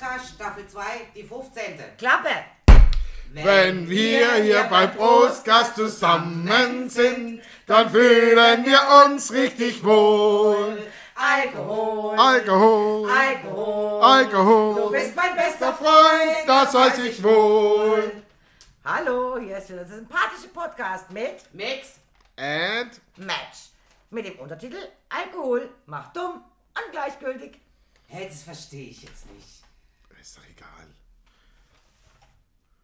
Podcast, Staffel 2, die 15. Klappe! Wenn wir hier bei Brustgast zusammen sind, dann fühlen wir uns richtig wohl. Alkohol! Alkohol, Alkohol! Alkohol. Du bist mein bester Freund, das weiß ich wohl. Hallo, hier ist wieder der sympathische Podcast mit Mix. And Match. Mit dem Untertitel Alkohol macht dumm und gleichgültig. Hey, das verstehe ich jetzt nicht. Ist doch egal.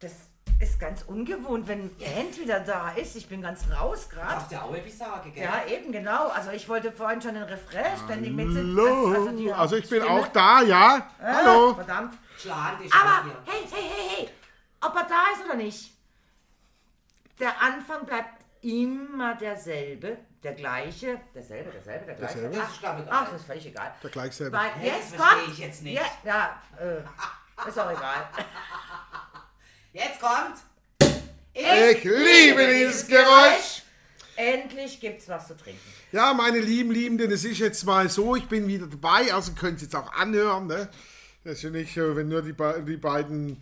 Das ist ganz ungewohnt, wenn Ant wieder da ist. Ich bin ganz raus gerade. Darfst du auch etwas sagen, gell? Ja, eben genau. Also ich wollte vorhin schon den Refrain ständig mitsingen. Hallo. die Also ich bin Stimme- auch da, ja. Ah, Hallo. Verdammt. Schlagen dich Aber hier. hey, hey, hey, hey, ob er da ist oder nicht, der Anfang bleibt immer derselbe, der gleiche, derselbe, derselbe, der gleiche. Derselbe? Das ist, glaube ich, Ach, das ist völlig egal. Der gleich selber. Weil Hey, das jetzt verstehe kommt, ich jetzt nicht. Ja, ja äh, ist auch egal. Jetzt kommt. Ich liebe dieses Geräusch. Endlich gibt's was zu trinken. Ja, meine lieben Liebenden, es ist jetzt mal so, ich bin wieder dabei, also könnt ihr jetzt auch anhören, ne? Das ist ja nicht, wenn nur die, die beiden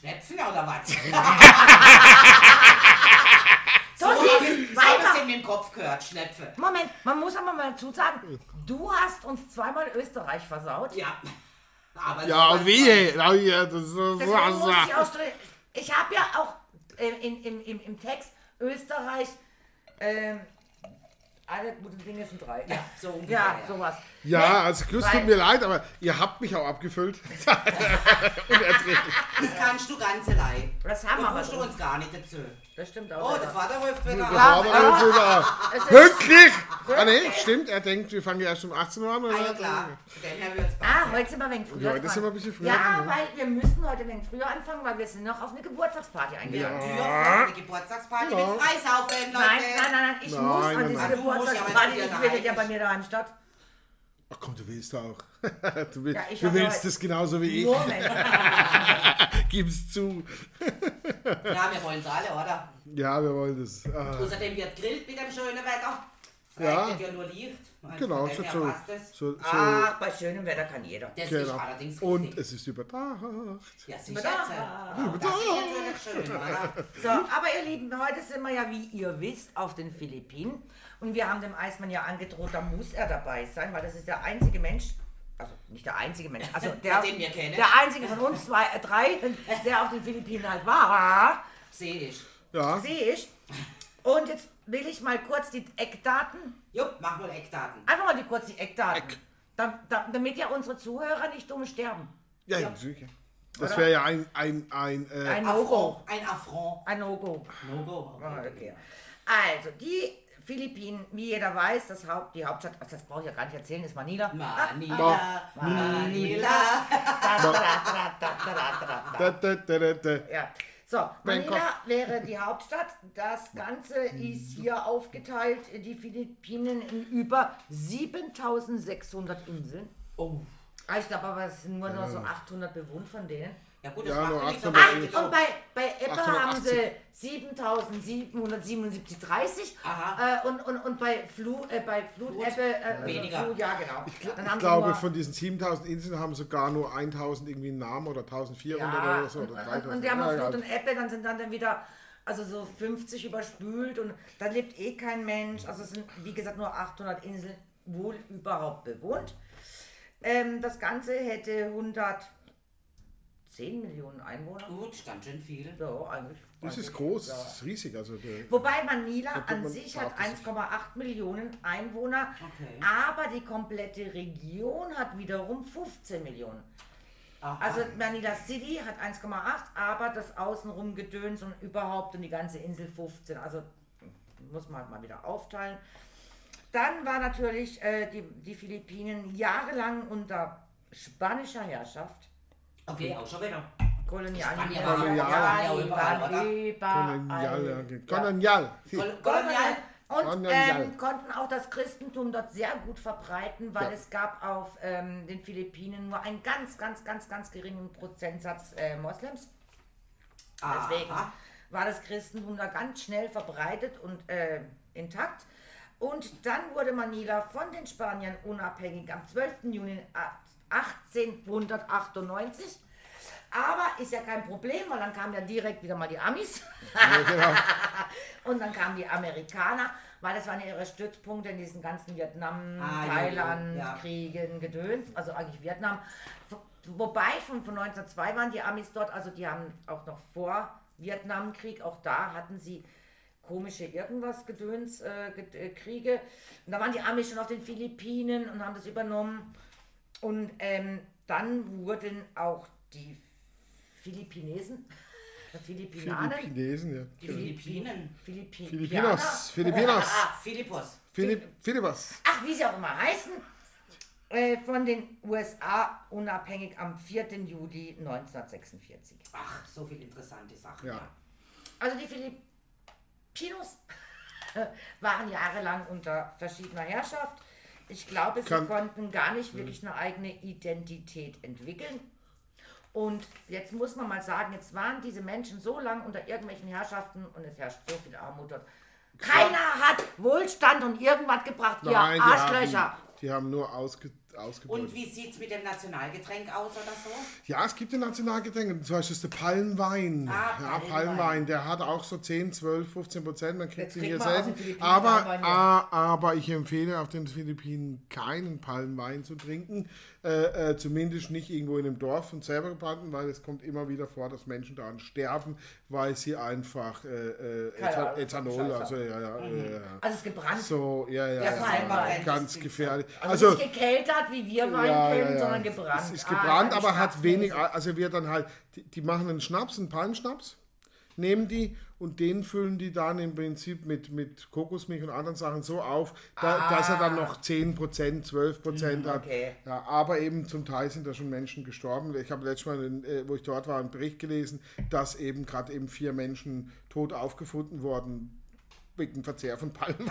Schnäpfen oder was? So, so habe ich so hab in meinem Kopf gehört, Schnäpfe. Moment, man muss aber mal dazu sagen, du hast uns zweimal Österreich versaut. Ja. Aber Ja, und wie? Ja, ja, das ist Deswegen muss ich auch Ich habe ja auch äh, in, im, im, im Text Österreich ähm, alle guten Dinge sind drei. Ja, so ungefähr. Ja, ja. sowas. Ja, also Chris, tut mir leid, aber ihr habt mich auch abgefüllt. Unerträglich. Das kannst du ganz allein. Das haben wir aber du schon. uns gar nicht dazu. Das stimmt auch. Oh, der ja. Vater ruft wieder Ja, an. aber jetzt wieder. Es ist- Pünktlich! Ah, nee, stimmt, er denkt, wir fangen ja erst um 18 Uhr an. Ah, Oder? ja, klar. Von dem her wird's Ah, heute sind wir ein wenig früher Ja, heute dran. sind wir ein bisschen früher Ja, dran, ja. weil wir müssen heute ein wenig früher anfangen, weil wir sind noch auf eine Geburtstagsparty eingeladen. Tür für eine Geburtstagsparty Ja. mit Freisaufen, Leute. Nein, nein, nein, nein, ich Nein, muss nein, an diese nein. Du musst, ja, Geburtstagsparty, die findet ja bei mir daheim statt. Ach komm, du willst auch. Du, will, Ja, du willst es genauso wie ich. Gib's zu. Ja, wir wollen es alle, oder? Ja, wir wollen das. Ah, Außerdem wird grillt mit dem schönen Wetter. Ja. Ja nur Licht. Also genau, so, so, es. so, so Ach, bei schönem Wetter kann jeder. Das ist genau. allerdings Und richtig. es ist überdacht. Ja, sie Überdacht. schätze. Ja, das ist natürlich schön, oder? So, aber ihr Lieben, heute sind wir ja, wie ihr wisst, auf den Philippinen. Und wir haben dem Eismann ja angedroht, da muss er dabei sein, weil das ist der einzige Mensch, also nicht der einzige Mensch, also der, Den wir kennen. der einzige von uns zwei, äh, drei, der auf den Philippinen halt war, Sehe ich. Ja, sehe ich. Und jetzt will ich mal kurz die Eckdaten, Jupp, mach mal Eckdaten. einfach mal die, kurz die Eckdaten, Eck. da, da, damit ja unsere Zuhörer nicht dumm sterben. ja, ja, sicher. Das wäre ja ein, ein, ein, äh, Ein Affront. No-Go. Ein Affront. Ein No-Go. No-Go. Ah, okay. Also, die Philippinen, wie jeder weiß, das Haupt, die Hauptstadt, also das brauche ich ja gar nicht erzählen, ist Manila. Manila, Manila. Ja. So, Manila wäre die Hauptstadt. Das Ganze ist hier aufgeteilt, die Philippinen, in über 7600 Inseln. Oh. Ah, ich glaube aber, es sind nur noch so 800 bewohnt von denen. Ja gut, Ja, das nur macht ja nichts. 800 aber Inseln. Und bei, bei Ebbe 880. haben sie 7777,30 Aha. äh, und, und, und bei, Flu, äh, bei Flut-Ebbe äh, Weniger. Flu, ja, genau. Dann haben Ich glaube, von diesen 7000 Inseln haben sogar nur 1000 irgendwie einen Namen oder 1400 ja, oder so. und, Oder und, 3000. und die haben Ja, ja. Flut und Ebbe, dann sind dann, dann wieder also so 50 überspült und da lebt eh kein Mensch. Also es sind, wie gesagt, nur 800 Inseln wohl überhaupt bewohnt. Ähm, das Ganze hätte 110 Millionen Einwohner. Gut, stand schon viel. Ja, eigentlich. Das ist eigentlich, groß, ja. das ist riesig. Also der, Wobei Manila an man- sich hat braucht es sich. 1,8 Millionen Einwohner, Okay. aber die komplette Region hat wiederum 15 Millionen. Aha. Also Manila City hat 1,8, aber das Außenrum Gedöns und überhaupt und die ganze Insel 15. Also muss man halt mal wieder aufteilen. Dann war natürlich äh, die, die Philippinen jahrelang unter spanischer Herrschaft. Okay, auch schon wieder. Kolonial. Spanier überall? Kolonial. ja. Kolonial. Kol Kolonial. Und ähm, konnten auch das Christentum dort sehr gut verbreiten, weil Ja. es gab auf ähm, den Philippinen nur einen ganz, ganz, ganz, ganz geringen Prozentsatz äh, Moslems. Deswegen Aha. war das Christentum da ganz schnell verbreitet und äh, intakt. Und dann wurde Manila von den Spaniern unabhängig am 12. Juni 1898. Aber ist ja kein Problem, weil dann kamen ja direkt wieder mal die Amis. Ja, genau. Und dann kamen die Amerikaner, weil das waren ja ihre Stützpunkte in diesen ganzen Vietnam, Ah, ja, Thailand, ja. Kriegen, Gedöns, also eigentlich Vietnam. Wobei von, von 1902 waren die Amis dort, also die haben auch noch vor Vietnamkrieg, auch da hatten sie komische irgendwas Gedöns, äh, äh, Kriege. Und da waren die Amis schon auf den Philippinen und haben das übernommen. Und ähm, dann wurden auch die Philippinesen, Philippinanen, Philippinesen, ja. Die Philippinen. Philippi Philippinos, Philippinos, Ah, Philippos. Philipp, Philippos. ach, wie sie auch immer heißen, äh, von den USA unabhängig am 4. Juli 1946. Ach, so viele interessante Sachen. Ja. Also die Filipinos waren jahrelang unter verschiedener Herrschaft. Ich glaube, sie Kann- konnten gar nicht wirklich eine eigene Identität entwickeln. Und jetzt muss man mal sagen, jetzt waren diese Menschen so lange unter irgendwelchen Herrschaften und es herrscht so viel Armut dort. Keiner hat Wohlstand und irgendwas gebracht, ihr Nein, die Arschlöcher. haben, die haben nur ausge, ausgebeutet. Und wie sieht es mit dem Nationalgetränk aus oder so? Ja, es gibt ein Nationalgetränk, zum Beispiel ist der Palmwein. Ah, ja, Palmwein. Palmwein, der hat auch so 10, 12, 15 Prozent, man kriegt ihn kriegt hier selten. Aber, ah, aber ich empfehle auf den Philippinen keinen Palmwein zu trinken, äh, äh, zumindest nicht irgendwo in einem Dorf und selber gebrannten, weil es kommt immer wieder vor, dass Menschen daran sterben, weil sie einfach äh, äh, Keine Etha- Ahnung, Ethanol, also ja, ja, ja, ja. Also es ist gebrannt. So, ja, ja, Ja, ganz gefährlich. Also, Also, nicht gekeltert, wie wir Wein kennen, sondern gebrannt. Es ist Ah, gebrannt, eine aber hat wenig, also wir dann halt, die, die machen einen Schnaps, einen Palmschnaps, nehmen die und den füllen die dann im Prinzip mit, mit Kokosmilch und anderen Sachen so auf, da, dass er dann noch 10%, 12% hat. okay. Ja, aber eben zum Teil sind da schon Menschen gestorben. Ich habe letztes Mal, in, äh, wo ich dort war, einen Bericht gelesen, dass eben gerade eben vier Menschen tot aufgefunden wurden wegen Verzehr von Palmwein.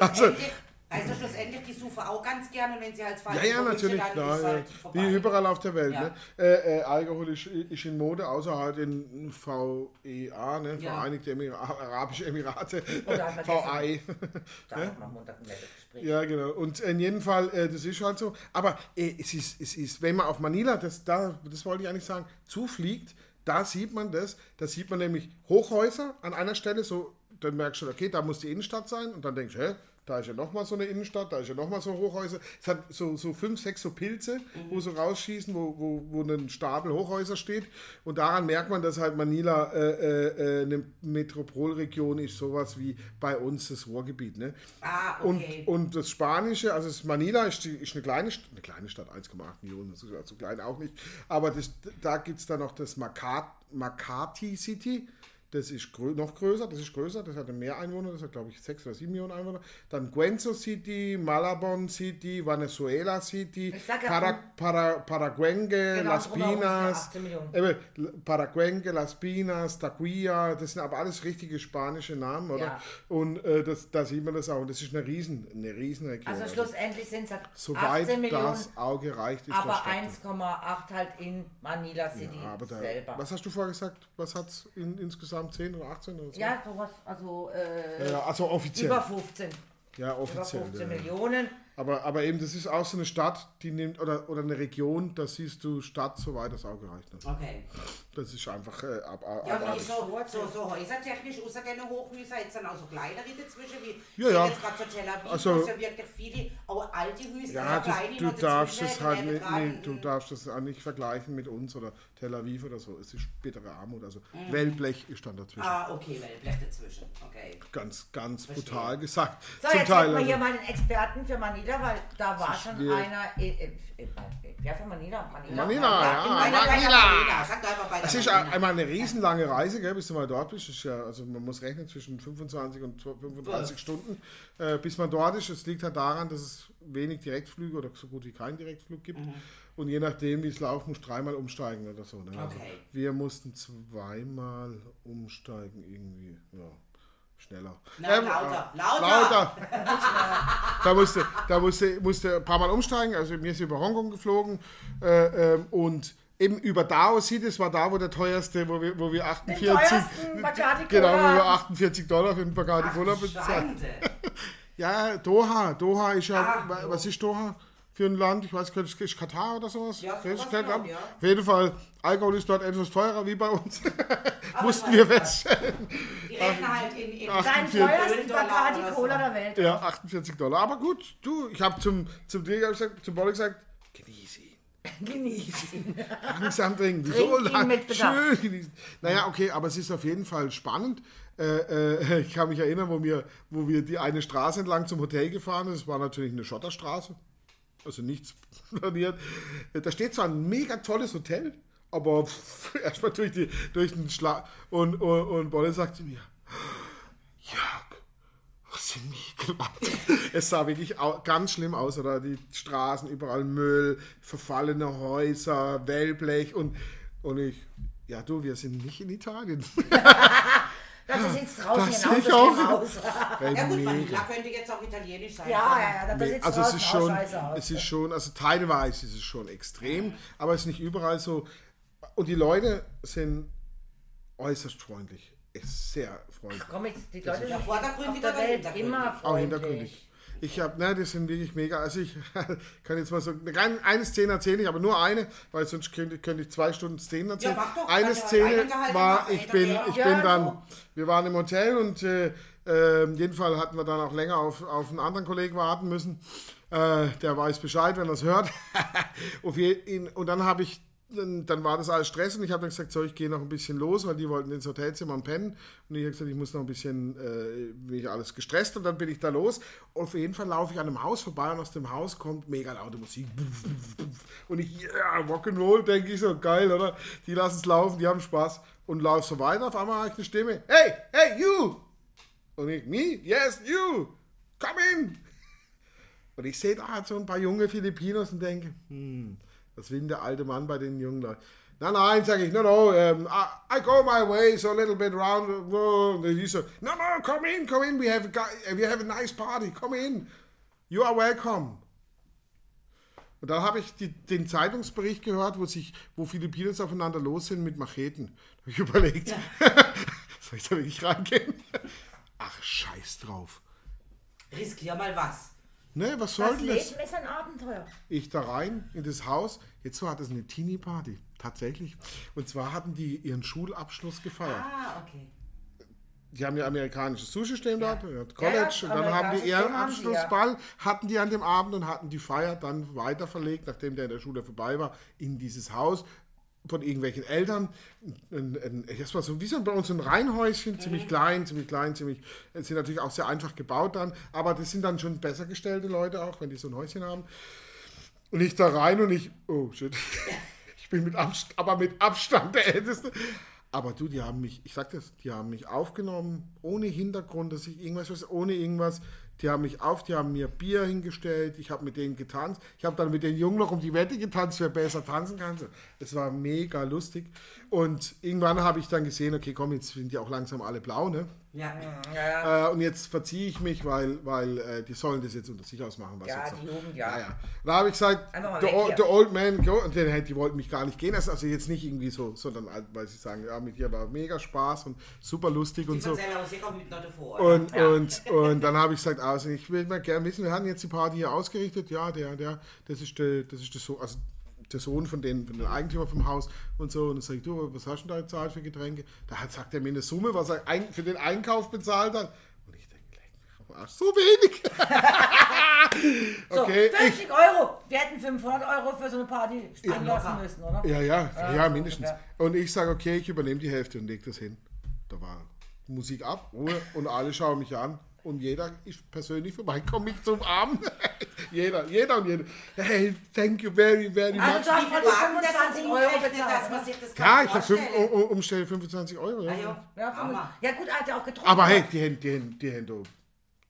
Also, schlussendlich, also schlussendlich, die suchen auch ganz gerne wenn sie halt falsch Ja, ja, natürlich, klar. ist Ja. halt. Wie überall auf der Welt. Ja. Ne? Äh, äh, Alkohol ist, ist in Mode, außer halt in VEA, ne? Ja. Vereinigte Emira Arabische Emirate, halt VAE. Da machen wir Montag ein nettes Gespräch. Ja, genau. Und in jedem Fall, äh, das ist halt so. Aber äh, es, ist, es ist, wenn man auf Manila, das, da, das wollte ich eigentlich sagen, zufliegt, da sieht man das. Da sieht man nämlich Hochhäuser an einer Stelle, so, dann merkst du, okay, da muss die Innenstadt sein. Und dann denkst du, hä? Da ist ja nochmal so eine Innenstadt, da ist ja nochmal so Hochhäuser. Es hat so, so fünf, sechs so Pilze, wo so rausschießen, wo, wo, wo ein Stapel Hochhäuser steht. Und daran merkt man, dass halt Manila äh, äh, äh, eine Metropolregion ist, sowas wie bei uns das Ruhrgebiet. Ne? Ah, Und, okay. und das Spanische, also das Manila ist, die, ist eine, kleine, eine kleine Stadt, 1,8 Millionen, das ist ja so klein auch nicht. Aber das, da gibt es dann noch das Makat, Makati City. Das ist grö noch größer, das ist größer, das hat mehr Einwohner, das hat glaube ich 6 oder 7 Millionen Einwohner. Dann Guenzo City, Malabon City, Venezuela City, ja, Para, Para, Paraguengue, Genau, Las Pinas, 18 Millionen. Eben, Paraguengue, Las Pinas, Taquilla, das sind aber alles richtige spanische Namen, oder? Ja. Und äh, das, da sieht man das auch. Und das ist eine riesen, eine Riesenregion. Also schlussendlich sind es halt Soweit 18 Millionen, das Auge reicht, ist aber das Stadt. 1,8 halt in Manila City Ja, aber da, selber. was hast du vorher gesagt? Was hat es in, insgesamt 10 oder 18 oder so? Ja, sowas, also äh, Ja, also offiziell. über 15. ja, Über offiziell. 15 ja. Millionen. Aber, aber eben, das ist auch so eine Stadt, die nimmt, oder, oder eine Region, da siehst du Stadt, soweit das Auge reicht. Ne? Okay. Das ist einfach äh, ab, ab, Ja, abartig. wie so, so, so häusertechnisch, außer den Hochhäuser, jetzt dann auch so kleinere dazwischen, wie Ja, ja. jetzt gerade so Tel Aviv, Also- es ja wirklich viele, auch alte Häuser, Ja, so kleine du, du noch darfst es halt nicht, nee, du darfst das auch nicht vergleichen mit uns oder Tel Aviv oder so. Es ist bittere Armut. Also Mhm. Wellblech ist dann dazwischen. Ah, okay, Wellblech dazwischen, okay. Ganz, ganz Verstehe. brutal gesagt. So, Zum jetzt Teil. wir Also, hier mal den Experten für Manila, weil da war schon einer. Äh, äh, wer von Manila? Manila. Manila, ja. bei der Manila. Marina, sagt einfach bei es ist einmal eine riesenlange Reise, gell, bis du mal dort bist. Ja, also man muss rechnen zwischen 25 und 35 Was? Stunden, äh, bis man dort ist. Es liegt halt daran, dass es wenig Direktflüge oder so gut wie keinen Direktflug gibt. Mhm. Und je nachdem, wie es läuft, musst du dreimal umsteigen oder so. Ne? Also Okay. wir mussten zweimal umsteigen irgendwie. Ja, schneller. Na, Ähm, lauter, äh, lauter. lauter. da musste, da musste, musste ein paar Mal umsteigen. Also mir ist über Hongkong geflogen äh, ähm, und eben über Dao City, das war da, wo der teuerste, wo wir, wo wir 48, teuersten Bacardi genau, wo wir 48 Dollar für den Bacardi Ach, Cola. Schande. Ja, Doha, Doha ist ja, wa- was ist Doha? für ein Land, ich weiß nicht, ist Katar oder sowas? Ja, ist sowas Land. ja. Auf jeden Fall, Alkohol ist dort etwas teurer wie bei uns. Mussten wir feststellen. Die rechnen halt in, in Ach, Dein 48 teuersten Bacardi. Cola der Welt. Ja, 48 Dollar. Aber gut, du, ich habe zum, zum gesagt, zum Bolli gesagt, genieße ihn. Genieß ihn. Langsam trinken. Trink so lang, schön genießen. Naja, okay, aber es ist auf jeden Fall spannend. Äh, äh, ich kann mich erinnern, wo wir, wo wir die eine Straße entlang zum Hotel gefahren sind. Es war natürlich eine Schotterstraße. Also nichts planiert. Äh, Da steht zwar ein mega tolles Hotel, aber erstmal durch, die, durch den Schlag. Und, und, und Bolle sagte mir, Jörg, was sind die gemacht? Es sah wirklich ganz schlimm aus, oder? Die Straßen, überall Müll, verfallene Häuser, Wellblech und, und ich, ja du, wir sind nicht in Italien. Das sieht draußen Das genauso ich auch. schlimm aus. Ja gut. Manila könnte jetzt auch italienisch sein. Ja, ja, ja, das sieht Also es draußen ist auch schon, scheiße aus. es ist schon, also teilweise ist es schon extrem, aber es ist nicht überall so. Und die Leute sind äußerst freundlich. Ist sehr freundlich. Komm jetzt, die Leute Ja, sind vordergründig immer Auch freundlich. hintergründig. Ich habe, ne, die sind wirklich mega. Also ich kann jetzt mal so, eine, eine Szene erzähle ich, aber nur eine, weil sonst könnte, könnte ich zwei Stunden Szenen erzählen. mach doch, eine ja Szene war, ich bin, ich Ja, bin dann, so. wir waren im Hotel und äh, äh, in jedem Fall hatten wir dann auch länger auf, auf einen anderen Kollegen warten müssen. Äh, der weiß Bescheid, wenn er es hört. auf je, in, und dann habe ich dann, dann war das alles Stress und ich habe dann gesagt, so, ich gehe noch ein bisschen los, weil die wollten ins Hotelzimmer und pennen. Und ich habe gesagt, ich muss noch ein bisschen, äh, ich alles gestresst und dann bin ich da los. Und auf jeden Fall laufe ich an einem Haus vorbei und aus dem Haus kommt mega laute Musik. Und ich, ja, yeah, Rock'n'Roll, denke ich so, geil, oder? Die lassen es laufen, die haben Spaß. Und laufe so weiter, auf einmal habe ich eine Stimme, hey, hey, you! Und ich, me? Yes, you! Come in! Und ich sehe da halt so ein paar junge Filipinos und denke, hm, was will der alte Mann bei den jungen Leuten? Nein, nein, sage ich, no, no, um, I, I go my way, so a little bit round. Und die so, no, no, come in, come in, we have, a, we have a nice party, come in. You are welcome. Und dann habe ich die, den Zeitungsbericht gehört, wo sich, wo Filipinos aufeinander los sind mit Macheten. Da habe ich überlegt, soll ich da wirklich reingehen? Ach, scheiß drauf. Riskier mal was. Ne, was soll Das denn das? Leben ist ein Abenteuer. ich da rein in das Haus. Jetzt war das eine Teenie-Party, tatsächlich. Und zwar hatten die ihren Schulabschluss gefeiert. Ah, okay. Die haben ja amerikanisches Sushi stehen dort, ja. Ja, College, ja, und dann haben die ihren die, ja. Abschlussball, hatten die an dem Abend und hatten die Feier dann weiter verlegt, nachdem der in der Schule vorbei war, in dieses Haus von irgendwelchen Eltern. Das war so wie so bei uns ein Reihenhäuschen, ziemlich klein, ziemlich klein, ziemlich, es sind natürlich auch sehr einfach gebaut dann, aber das sind dann schon besser gestellte Leute auch, wenn die so ein Häuschen haben. Und ich da rein und ich, oh shit, ich bin mit Abstand, aber mit Abstand der Älteste. Aber du, die haben mich, ich sag das, die haben mich aufgenommen, ohne Hintergrund, dass ich irgendwas weiß, ohne irgendwas. Die haben mich auf, die haben mir Bier hingestellt, ich habe mit denen getanzt. Ich habe dann mit den Jungen noch um die Wette getanzt, wer besser tanzen kann. Es war mega lustig. Und irgendwann habe ich dann gesehen, okay, komm, jetzt sind die auch langsam alle blau, ne? Ja. Äh, und jetzt verziehe ich mich, weil, weil äh, die sollen das jetzt unter sich ausmachen. Was Ja, jetzt die so. Jugend, ja. ja, ja. Da habe ich gesagt, the, weg old, the old man, go. Und die, die wollten mich gar nicht gehen lassen. Also jetzt nicht irgendwie so, sondern halt, weil sie sagen, ja, mit dir war mega Spaß und super lustig Die und so. mit noch davor. Und, und, und dann habe ich gesagt, also ich will mal gerne wissen, wir hatten jetzt die Party hier ausgerichtet. Ja, der, der, das ist der, das ist der Sohn, also der Sohn von den, von den Eigentümer vom Haus und so. Und dann sage ich, du, was hast du da gezahlt für Getränke? Da hat, sagt er mir eine Summe, was er ein, für den Einkauf bezahlt hat. Und ich denke, Arsch, so wenig. So, okay, 50 Euro. Wir hätten 500 Euro für so eine Party springen Ja, lassen müssen, oder? Ja, ja, ja, Ja, so mindestens. Und ich sage, okay, ich übernehme die Hälfte und lege das hin. Da war Musik ab, Ruhe und alle schauen mich an. Und jeder ist persönlich vorbeikommt, mich zum Arm. jeder, jeder und jeder. Hey, thank you very, very Also much. du hast Wie mal viel die waren das 25 dann Euro umgerechnet, dass man bezahlt. sich das Ja, ich habe um, um, umstelle 25 Euro. Ja. Ah, ja. Ja, ja gut, er hat ja auch getrunken. Aber hey, die haben, die haben, die haben da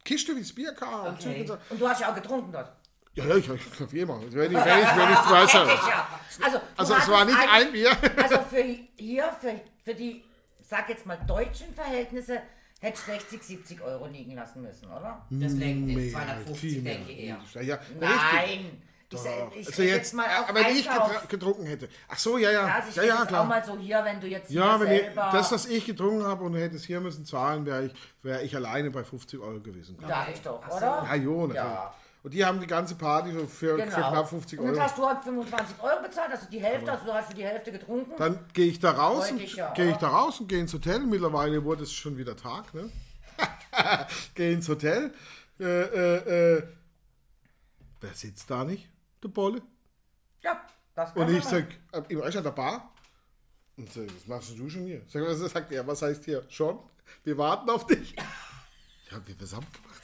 Kiste wie das Bierkar und Okay. Und du hast ja auch getrunken dort. Ja, ja, ich, ich auf jeden Fall. Wenn ich, wenn ich, wenn ich weiß. Ja. Also, Also es war nicht ein Bier. Also für hier, für, für die, sag jetzt mal, deutschen Verhältnisse, hätte ich 60, 70 Euro liegen lassen müssen, oder? Das lenkt Mehr, den 250, viel mehr. denke ich eher. Ja, ja, richtig. Nein. Ich, ich also rede jetzt, mal auf aber wenn ich getrunken hätte. Ach so, ja, ja. Ja, also ich ja, ja, jetzt auch klar. mal so hier, wenn du jetzt Ja, wenn ich, das, was ich getrunken habe und hätte es hier müssen zahlen, wäre ich, wäre ich alleine bei 50 Euro gewesen. Sag ich doch, oder? Ja, jo, natürlich. Ja. Und die haben die ganze Party für, für knapp 50 Genau. Und Euro. dann hast du halt 25 Euro bezahlt, also die Hälfte, also du hast für die Hälfte getrunken. Dann gehe ich da raus, und, ja gehe ich da raus und gehe ins Hotel. Mittlerweile wurde es schon wieder Tag, ne? gehe ins Hotel. Äh, äh, äh, wer sitzt da nicht? Der Bolle. Ja, das kann Und ich sag, im Reich an der Bar. Und sag, was machst du schon hier? Sag, was sagt er? Was heißt hier? Schon? Wir warten auf dich. Ja, wir besamt gemacht.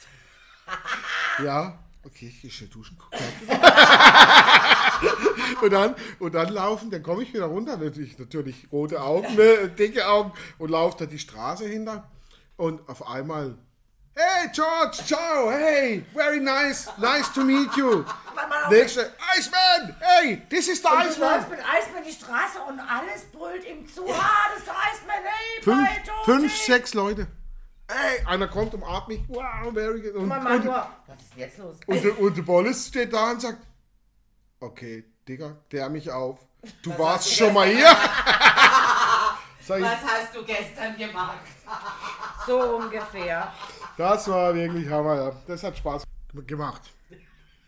Ja, okay, ich gehe schnell duschen. Guck und, dann, und dann laufen, dann komme ich wieder runter. Natürlich, natürlich rote Augen, ne, dicke Augen. Und laufe da die Straße hinter. Und auf einmal. Hey George, ciao, hey, very nice, nice to meet you. Nächste, Iceman, hey, this is the Und du Iceman. läufst mit Eismann die Straße und alles brüllt ihm zu. Ah, das ist der Eismann, hey, Fünf, bye, Georgie. fünf, sechs Leute. Ey, einer kommt, umarmt mich. Wow, very good. Und, Man meint und, was ist denn jetzt los? und, der- und der Bolles steht da und sagt, okay, Digga, klär mich auf. Du warst hast du schon mal hier. Sag ich, Was hast du gestern gemacht? So ungefähr. das war wirklich Hammer, ja. Das hat Spaß gemacht.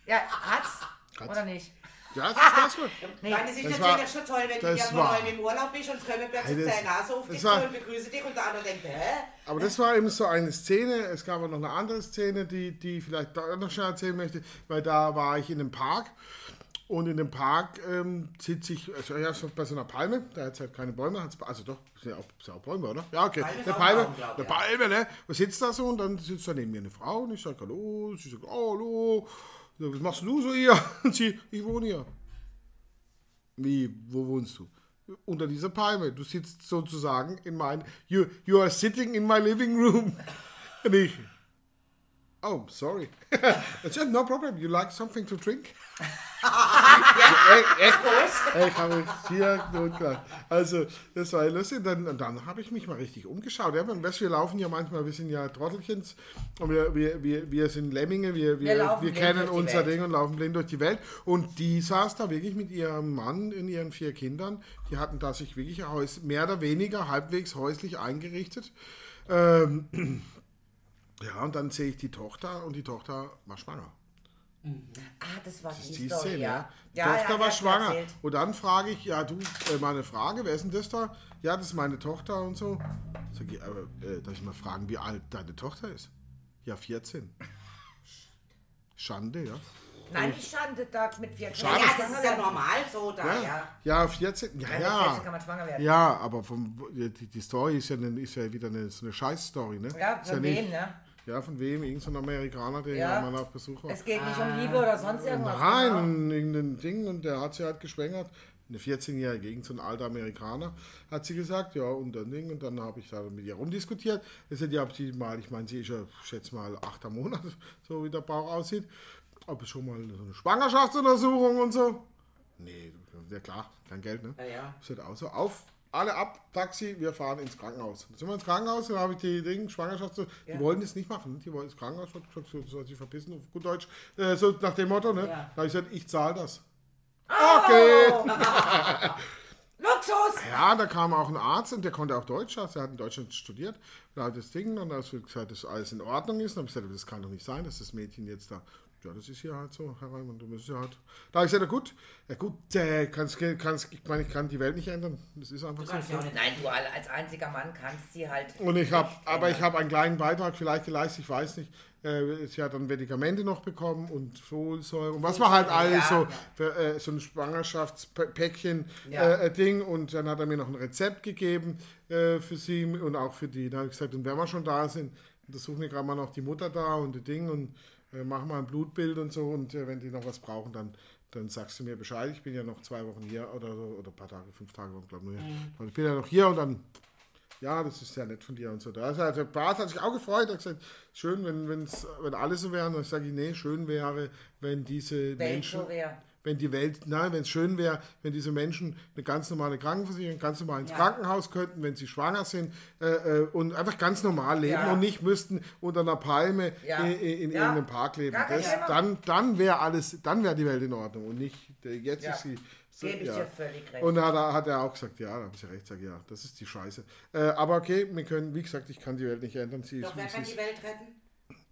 Ja, hat's? Hat's. Oder nicht? Ja, das hat Spaß gemacht. Dann ist es natürlich war- schon toll, wenn du von war- neuem im Urlaub bist und kommen plötzlich Hey, das- zwei Nase auf dich war- und begrüßen dich und der andere denkt, hä? Aber das war eben so eine Szene. Es gab auch noch eine andere Szene, die, die ich vielleicht da noch schnell erzählen möchte, weil da war ich in einem Park. Und in dem Park ähm, sitze ich, also ja, bei so einer Palme, da hat es halt keine Bäume, hat's, also doch, sind ja auch, sind ja auch Bäume, oder? Ja, okay. Eine Palme, Baum, glaub eine Palme, ne? Und sitzt da so und dann sitzt da neben mir eine Frau und ich sage Hallo, sie sagt, oh, hallo, Sag, was machst du so hier? Und sie, ich wohne hier. Wie, wo wohnst du? Unter dieser Palme. Du sitzt sozusagen in mein, you, you are sitting in my living room. Und ich, oh, sorry. I said, no problem, you like something to drink? echt, ey, ich habe hier notgelacht. Also, das war lustig. Dann, und dann habe ich mich mal richtig umgeschaut. Ja, man weiß, wir laufen ja manchmal, wir sind ja Trottelchens und wir, wir, wir, wir sind Lemminge, wir, wir, Wir wir, kennen unser. Ding und laufen blind durch die Welt. Und die saß da wirklich mit ihrem Mann und ihren vier Kindern. Die hatten da sich wirklich mehr oder weniger halbwegs häuslich eingerichtet. Ähm, ja, und dann sehe ich die Tochter und die Tochter war schwanger. Ah, das war Das die, die Story, Szene, ja. ja. Tochter ja, war schwanger. erzählt. Und dann frage ich, ja, du, äh, meine Frage, wer ist denn das da? Ja, das ist meine Tochter und so. Sag ich, aber, äh, darf ich mal fragen, wie alt deine Tochter ist? Ja, 14. Schande, ja. Nein, die Schande da mit 14 Schade. Ja, das ist ja normal so da, Ja, ja. ja 14. Ja, Ja, ja. 14 kann man schwanger werden. Ja, aber vom, die, die Story ist ja, eine, ist ja wieder eine, so eine Scheiß-Story, ne? Ja, ist von nicht- ne? Ja, von wem? Irgend so ein Amerikaner, der Ja. mal auf Besuch war. Es geht nicht um Liebe oder sonst irgendwas. Nein, genau. ein- irgendein Ding und der hat sie halt geschwängert. Eine 14-Jährige, irgend so ein alter Amerikaner, hat sie gesagt, ja, und dann Ding. Und dann habe ich da mit ihr rumdiskutiert. Ich sagte, ja, ob sie mal, ich meine, sie ist ja, schätze mal, achter Monat, so wie der Bauch aussieht. Ob es schon mal so eine Schwangerschaftsuntersuchung und so. Nee, ja klar, kein Geld, ne? Ja, ja. Ist halt auch so. Auf, alle ab, Taxi, wir fahren ins Krankenhaus. Dann sind wir ins Krankenhaus, dann habe ich die Dinge, Schwangerschaft, die Ja. wollten das nicht machen. Die wollten ins Krankenhaus, so soll sich verpissen, auf gut Deutsch. Äh, so nach dem Motto, ne? Ja. Da habe ich gesagt, ich zahle das. Oh! Okay. Luxus! Ja, da kam auch ein Arzt und der konnte auch Deutsch, also er hat in Deutschland studiert. Da hat das Ding und da hat gesagt, dass alles in Ordnung ist. Und dann habe ich gesagt, das kann doch nicht sein, dass das Mädchen jetzt da. Ja, das ist hier halt so, Herr Reimann, du musst ja halt. Da habe ich gesagt, ja gut, ja gut, äh, kannst, kannst, ich meine, ich kann die Welt nicht ändern. Das ist einfach Du so. auch nicht Nein, du als einziger Mann kannst sie halt. Und ich habe, aber ich habe einen kleinen Beitrag vielleicht geleistet, ich weiß nicht. Äh, sie hat dann Medikamente noch bekommen und Folsäure und was war halt alles Ja, so, ja. für, äh, so ein Schwangerschaftspäckchen Ja. äh, äh, Ding und dann hat er mir noch ein Rezept gegeben äh, für sie und auch für die. Dann habe ich gesagt, und wenn wir schon da sind, untersuchen wir gerade mal noch die Mutter da und die Ding und äh, machen mal ein Blutbild und so und äh, wenn die noch was brauchen, dann dann sagst du mir Bescheid. Ich bin ja noch zwei Wochen hier oder so, oder ein paar Tage, fünf Tage, glaube ich. nur. Ich bin ja noch hier und dann ja, das ist sehr nett von dir und so. Da halt, der Bart hat sich auch gefreut, er hat gesagt, schön, wenn, wenn's, wenn alle so wären. Und ich sage, nee, schön wäre, wenn diese Welt Menschen, so wäre. Wenn die Welt, nein, wenn es schön wäre, wenn diese Menschen eine ganz normale Krankenversicherung, ganz normal ins Ja. Krankenhaus könnten, wenn sie schwanger sind äh, äh, und einfach ganz normal leben Ja. und nicht müssten unter einer Palme Ja. in, in, irgendeinem Park leben. Das, dann dann wäre alles, dann wäre die Welt in Ordnung und nicht, jetzt ist sie. so- Gebe ich ja. dir völlig recht. Und da hat er, hat er auch gesagt, ja, da haben sie recht, sag ich, ja, das ist die Scheiße. Äh, aber okay, wir können, wie gesagt, ich kann die Welt nicht ändern. Sie Doch ist, wer kann die Welt retten?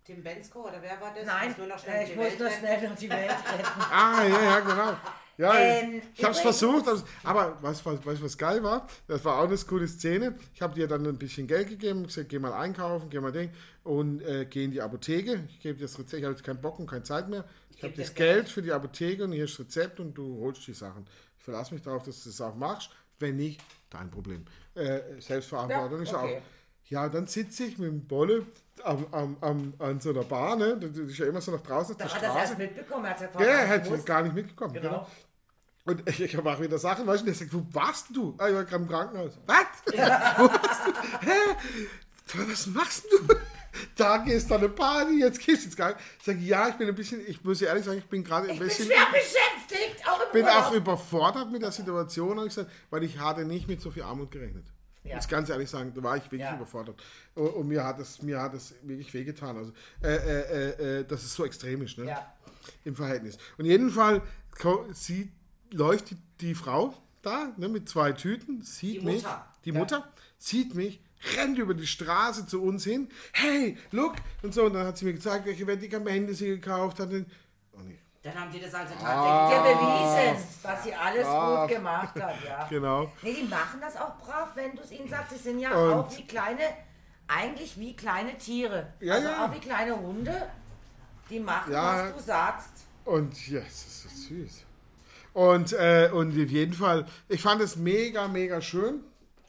Tim Bensko oder wer war das? Nein, Muss nur noch schnell äh, ich die muss retten. schnell noch die Welt retten. Ah, ja, ja, genau. Ja, Ähm, ich habe es versucht, aber- aber weißt du, was, was geil war? Das war auch eine coole Szene. Ich habe dir dann ein bisschen Geld gegeben, gesagt, geh mal einkaufen, geh mal Ding und äh, geh in die Apotheke. Ich gebe dir das Rezept, ich habe jetzt keinen Bock und keine Zeit mehr. Ich habe geb dir das das Geld für die Apotheke und hier ist das Rezept und du holst die Sachen. Ich verlasse mich darauf, dass du das auch machst. Wenn nicht, dein Problem. Äh, Selbstverantwortung Ja, ist okay. auch. Ja, dann sitze ich mit dem Bolle am, am, am, an so einer Bahn, ne? das ist ja immer so nach draußen Da hat er erst mitbekommen. Er hat Ja, er ja hat gar nicht mitgekommen. Genau. Genau. Und ich, ich mache wieder Sachen, weißt du, der sagt, wo warst du? Ah, ich war gerade im Krankenhaus. Was? wo warst du? Hä? Was machst du? Da gehst du an eine Party, jetzt gehst du ins Krankenhaus. Ich sage, ja, ich bin ein bisschen, ich muss ehrlich sagen, ich bin gerade ein Ich bin bisschen, schwer beschäftigt, auch im bin Urlaub. auch überfordert mit der Situation, ich gesagt, weil ich hatte nicht mit so viel Armut gerechnet. Ja. Muss ganz ehrlich sagen, da war ich wirklich Ja. überfordert. Und, und mir hat es mir hat es wirklich wehgetan. Also, äh, äh, äh, äh, dass es so extrem ist, ne? Ja. Im Verhältnis. Und jeden Fall ko- sieht, läuft die, die Frau da ne, mit zwei Tüten, sieht Die mich, Mutter. die Mutter sieht mich, rennt über die Straße zu uns hin. Hey, look! Und so, und dann hat sie mir gezeigt, welche Medikamente sie gekauft hat. Und. Dann haben die das also Ah. tatsächlich. dir bewiesen, dass sie alles brav. gut gemacht hat, ja. Genau. Nee, die machen das auch brav, wenn du es ihnen sagst. Die sind ja Und- auch wie kleine, eigentlich wie kleine Tiere. Ja, also ja. auch wie kleine Hunde. Die machen, Ja. was du sagst. Und ja, es ist so süß. Und, äh, und auf jeden Fall, ich fand es mega, mega schön.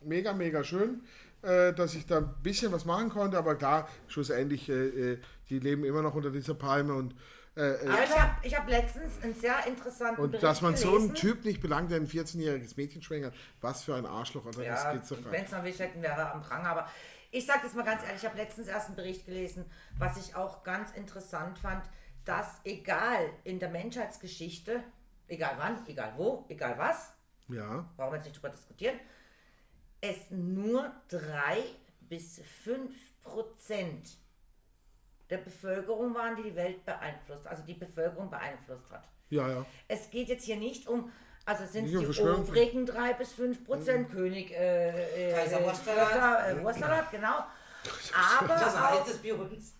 Mega, mega schön, äh, dass ich da ein bisschen was machen konnte. Aber klar, schlussendlich, äh, äh, die leben immer noch unter dieser Palme. Und, äh, äh, Aber ich habe ich hab letztens einen sehr interessanten und Bericht dass man so einen gelesen. Typ nicht belangt, der ein 14-jähriges Mädchen schwängert, was für ein Arschloch. Oder? das Ja, geht's doch gar wenn nicht. es noch wichtig hätten, wäre er am Pranger. Aber ich sage das mal ganz ehrlich, ich habe letztens erst einen Bericht gelesen, was ich auch ganz interessant fand, dass egal in der Menschheitsgeschichte, egal wann, egal wo, egal was, Ja, brauchen wir jetzt nicht drüber diskutieren, es nur drei bis fünf Prozent der Bevölkerung waren, die die Welt beeinflusst, also die Bevölkerung beeinflusst hat. ja, ja. Es geht jetzt hier nicht um, also sind die obrigen 3 bis 5 Prozent, König äh, äh, Kaiser äh. Wurster- äh, Wurstsalat, genau. Aber Das heißt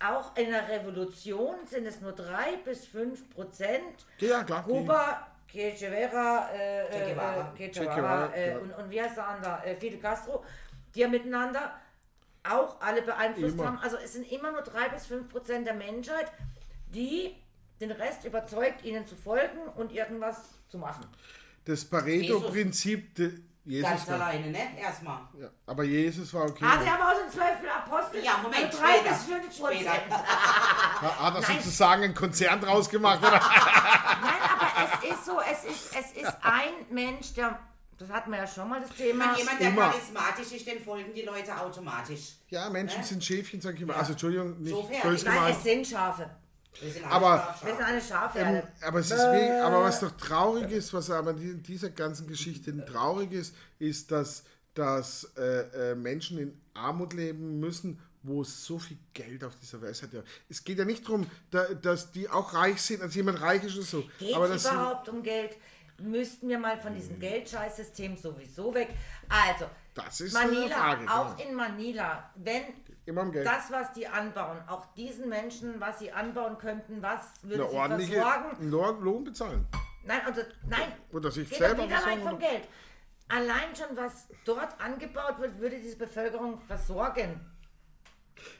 auch, auch in der Revolution sind es nur 3 bis 5 Prozent. Ja, klar. Kuba, Che Guevara, äh, Che äh, Guevara. äh, Che Che Guevara, Guevara, äh, ja. und, und wie heißt der andere? Äh, Fidel Castro, die ja miteinander auch alle beeinflusst Immer. haben. Also es sind immer nur 3 bis 5 Prozent der Menschheit, die den Rest überzeugt, ihnen zu folgen und irgendwas zu machen. Das Pareto-Prinzip, de- Jesus Ganz war, alleine, ne? Erstmal. ja, aber Jesus war okay. Ah, sie haben auch so zwölf Apostel. Ja, Moment, also drei später. bis fünf Prozent. Hat er sozusagen einen Konzern draus gemacht, oder? Nein, aber es ist so, es ist, es ist ein Mensch, der, das hatten wir ja schon mal das Thema. Wenn jemand, der Immer. charismatisch ist, dem folgen die Leute automatisch. Ja, Menschen sind Schäfchen, sag ich immer. Also, Entschuldigung, nicht So fair. böse Nein, gemeint. es sind Schafe. Wir sind alle Aber-. Wir sind eine Ähm, Schafherde. aber, es ist wie, aber was doch traurig ist, was aber in dieser ganzen Geschichte traurig ist, ist, dass, dass äh, äh, Menschen in Armut leben müssen, wo es so viel Geld auf dieser Welt hat. Ja. Es geht ja nicht darum, da, dass die auch reich sind, als jemand reich ist oder so. Geht aber es überhaupt um Geld? Müssten wir mal von diesem Geldscheißsystem sowieso weg. Also, Das ist Manila, Frage, auch genau. in Manila, wenn das, was die anbauen, auch diesen Menschen, was sie anbauen könnten, was würde sie versorgen? Lohn, Lohn bezahlen. Nein, also, nein, Oder sich geht selber doch nicht allein versorgen. vom Geld. Allein schon, was dort angebaut wird, würde diese Bevölkerung versorgen.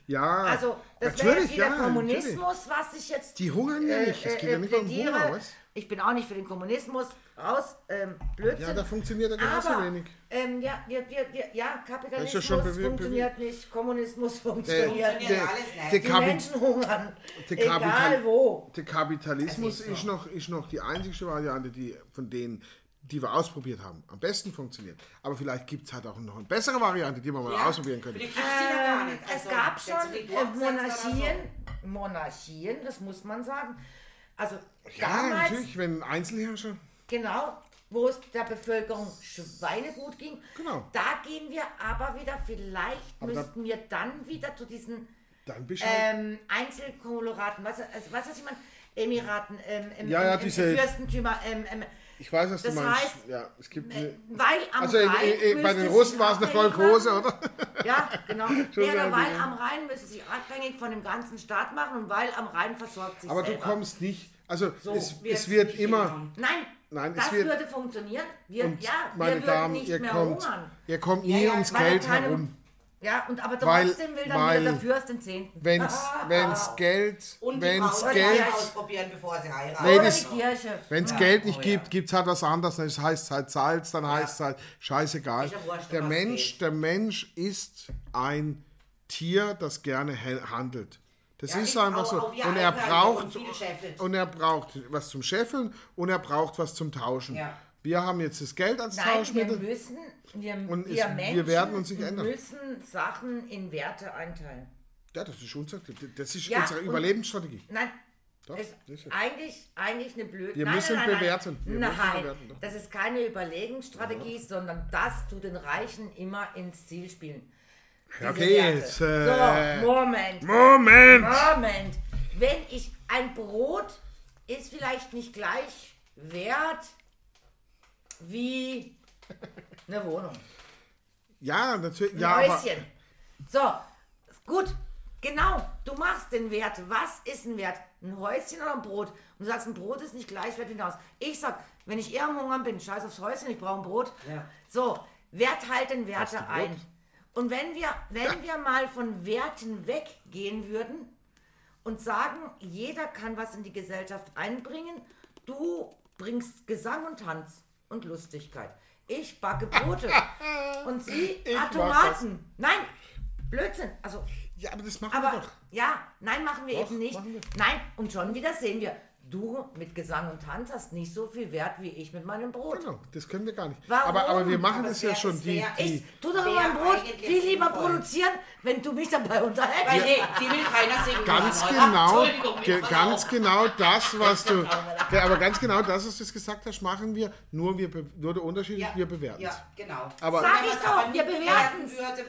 Ja, Also, das wäre jetzt natürlich, wieder ja, natürlich. Kommunismus, was ich jetzt. Die hungern ja nicht. Es geht ja nicht um. Hunger, was? Ich bin auch nicht für den Kommunismus. Raus, ähm, Blödsinn. Ja, da funktioniert ja genauso Aber, wenig. Ähm, ja, wir, wir, wir, ja, Kapitalismus schon bewi- funktioniert nicht, Kommunismus funktioniert nicht. Der, alles nicht. der, Die Kapi Menschen hungern, der egal Kapital- wo. der Kapitalismus Es ist so. ist, noch, ist noch die einzige Variante, die von denen, die wir ausprobiert haben, am besten funktioniert. Aber vielleicht gibt es halt auch noch eine bessere Variante, die wir mal Ja, ausprobieren können. Vielleicht gibt's die noch gar Ähm, nicht. es Also, gab schon die Monarchien, Monarchien, das muss man sagen. Also Ja, damals, natürlich, wenn ein Einzelherrscher. genau, wo es der Bevölkerung schweinegut ging. Genau. Da gehen wir aber wieder, vielleicht Aber da- müssten wir dann wieder zu diesen Dann ähm, Einzelkoloraten, was, also, was weiß ich mal, Emiraten, ähm, ähm, Ja, ja, diese- Fürstentümer, ähm, ähm, ich weiß, was du das meinst. heißt, ja, es gibt äh, eine, weil am also in, Rhein in, in, bei müsste den sich Russen war es eine machen. oder? Ja, genau. Sehr weil am Rhein müssen sie abhängig von dem ganzen Staat machen und weil am Rhein versorgt sich Aber du selber. kommst nicht, also es, wird es wird immer, hingenommen. Nein, Nein, es das wird- würde funktionieren. Wir, und ja, meine wir Damen, nicht ihr mehr kommt, hungern. ihr kommt nie Ja, ja, ums Geld herum. Ja, und aber Weil- trotzdem will dann weil- wieder dafür erst den Zehnten. Wenn's, wenn's Geld, Und die wenn's Frauen Geld, ausprobieren, bevor sie heiraten. Das- die Kirche. wenn's Ja. Geld nicht Oh, gibt, ja. gibt's halt was anderes. Dann heißt es halt Salz, dann heißt es halt scheißegal. Ja wurscht, Der Mensch, geht. der Mensch ist ein Tier, das gerne handelt. Das Ja, ist einfach so. Und er braucht und er braucht was zum Scheffeln und er braucht was zum Tauschen. Ja. Wir haben jetzt das Geld als Nein, wir Tauschmittel. müssen, wir, Und wir wir Menschen werden uns nicht ändern. müssen Sachen in Werte einteilen. Ja, das ist unser, das ist Ja, unsere Überlebensstrategie. Nein, Doch, ist sicher. eigentlich, eigentlich eine blöde... Wir nein, müssen nein, nein, bewerten. Wir Nein, müssen bewerten, doch. das ist keine Überlegensstrategie, sondern das tut den Reichen immer ins Ziel spielen. Ja, Okay, jetzt. Äh, So, Moment. Moment! Moment. Wenn ich ein Brot ist vielleicht nicht gleich wert wie eine Wohnung. Ja, natürlich. Ein Ja, Häuschen. So, gut. Genau, du machst den Wert. Was ist ein Wert? Ein Häuschen oder ein Brot? Und du sagst, ein Brot ist nicht gleich wert wie ein Haus. Ich sag, wenn ich eher am Hungern bin, scheiß aufs Häuschen, ich brauche ein Brot. Ja. So, wer teilt denn Hast Werte ein? Und wenn wir, wenn wir mal von Werten weggehen würden und sagen, jeder kann was in die Gesellschaft einbringen, du bringst Gesang und Tanz und Lustigkeit. Ich backe Brote und sie Ich hat Tomaten. Nein, Blödsinn. Also, ja, aber das machen aber wir doch. ja, nein, machen wir Doch, eben nicht. wir. Nein, und schon wieder sehen wir, du mit Gesang und Tanz hast nicht so viel Wert wie ich mit meinem Brot. Genau, das können wir gar nicht. Warum? Aber, aber wir machen Aber das es ja schon. es Die, die, Ich tu doch mein Brot viel lieber sinnvoll. produzieren, wenn du mich dabei unterhältst. Weil nee, die will keiner singen. ganz genau, Entschuldigung, ge, ganz genau das, was du, ja, aber ganz genau das, was du gesagt hast, machen wir. Nur wir, nur der Unterschied ist, Ja, wir bewerten es. Ja, genau. Aber- Wenn Sag ich es doch, wir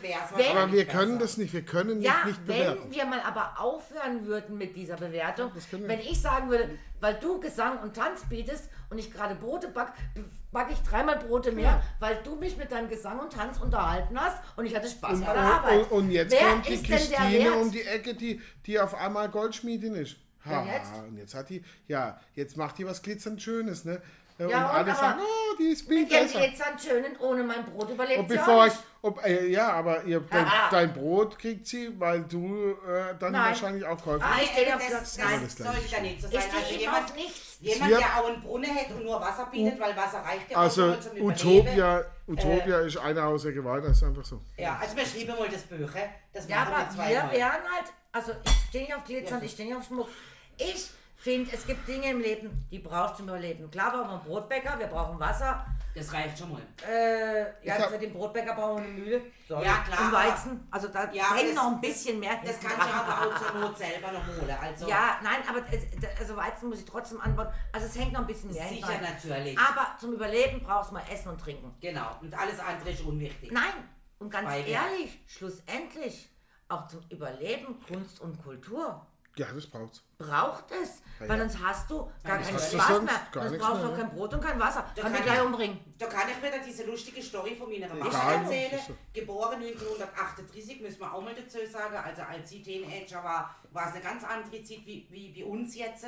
wär's Wenn- Aber wir können besser. das nicht, wir können nicht, Ja, nicht wenn bewerten. wir mal aber aufhören würden mit dieser Bewertung, wenn ich sagen würde, weil du Gesang und Tanz bietest und ich gerade Brote back, backe ich dreimal Brote mehr, Ja. weil du mich mit deinem Gesang und Tanz unterhalten hast und ich hatte Spaß Und, bei der und, Arbeit. und, und jetzt Wer kommt die Christine um die Ecke, die, die auf einmal Goldschmiedin ist. Ha, jetzt? Und jetzt hat die, ja, jetzt macht die was glitzernd Schönes, ne? Ja, und und alle aber sagen, oh, die ist viel Mit dem besser. glitzernd schönen ohne mein Brot überlebt Und bevor ich, ob, äh, ja, aber ihr, dein, dein Brot kriegt sie, weil du äh, dann Nein. wahrscheinlich auch Käufer Ah, ich stehe auf das, das- das, nein. Das sollte ja nicht so Ich sein. Also stehe jemand, auf nichts. jemand der auch einen Brunnen hätte und nur Wasser bietet, weil Wasser reicht ja auch Also nur zum Überleben. Utopia, Utopia ist eine aus der Gewalt, das ist einfach so. Ja, also wir schreiben mal das Bücher. Das Ja, machen aber wir wir wären halt, also ich stehe nicht auf Glitzern, Ja. ich stehe nicht auf Schmuck. Ich finde, es gibt Dinge im Leben, die brauchst du zum Überleben. Klar, wir brauchen einen Brotbäcker, wir brauchen Wasser. Das reicht schon mal. Äh, ja, hab- für den Brotbäcker brauchen wir eine Mühle. Sorry. Ja, klar, Und Weizen. Also da Ja, das- noch ein bisschen mehr Das kann ich aber auch zur Not selber noch holen. Also Ja, nein, aber es, also Weizen muss ich trotzdem anbauen. Also es hängt noch ein bisschen mehr sicher dran. natürlich. Aber zum Überleben brauchst du mal Essen und Trinken. Genau. Und alles andere ist unwichtig. Nein, und ganz Beide. ehrlich, schlussendlich, auch zum Überleben Kunst und Kultur Ja, das braucht's. braucht es. Weil sonst hast du gar das keinen hast du Spaß sonst mehr. gar Sonst brauchst du auch kein Brot und kein Wasser. Da Kann mich kann gleich ich- umbringen. Da kann ich wieder diese lustige Story von meiner Mama erzählen. Geboren 1938, müssen wir auch mal dazu sagen. Also als sie Teenager war, war es eine ganz andere Zeit wie, wie bei uns jetzt.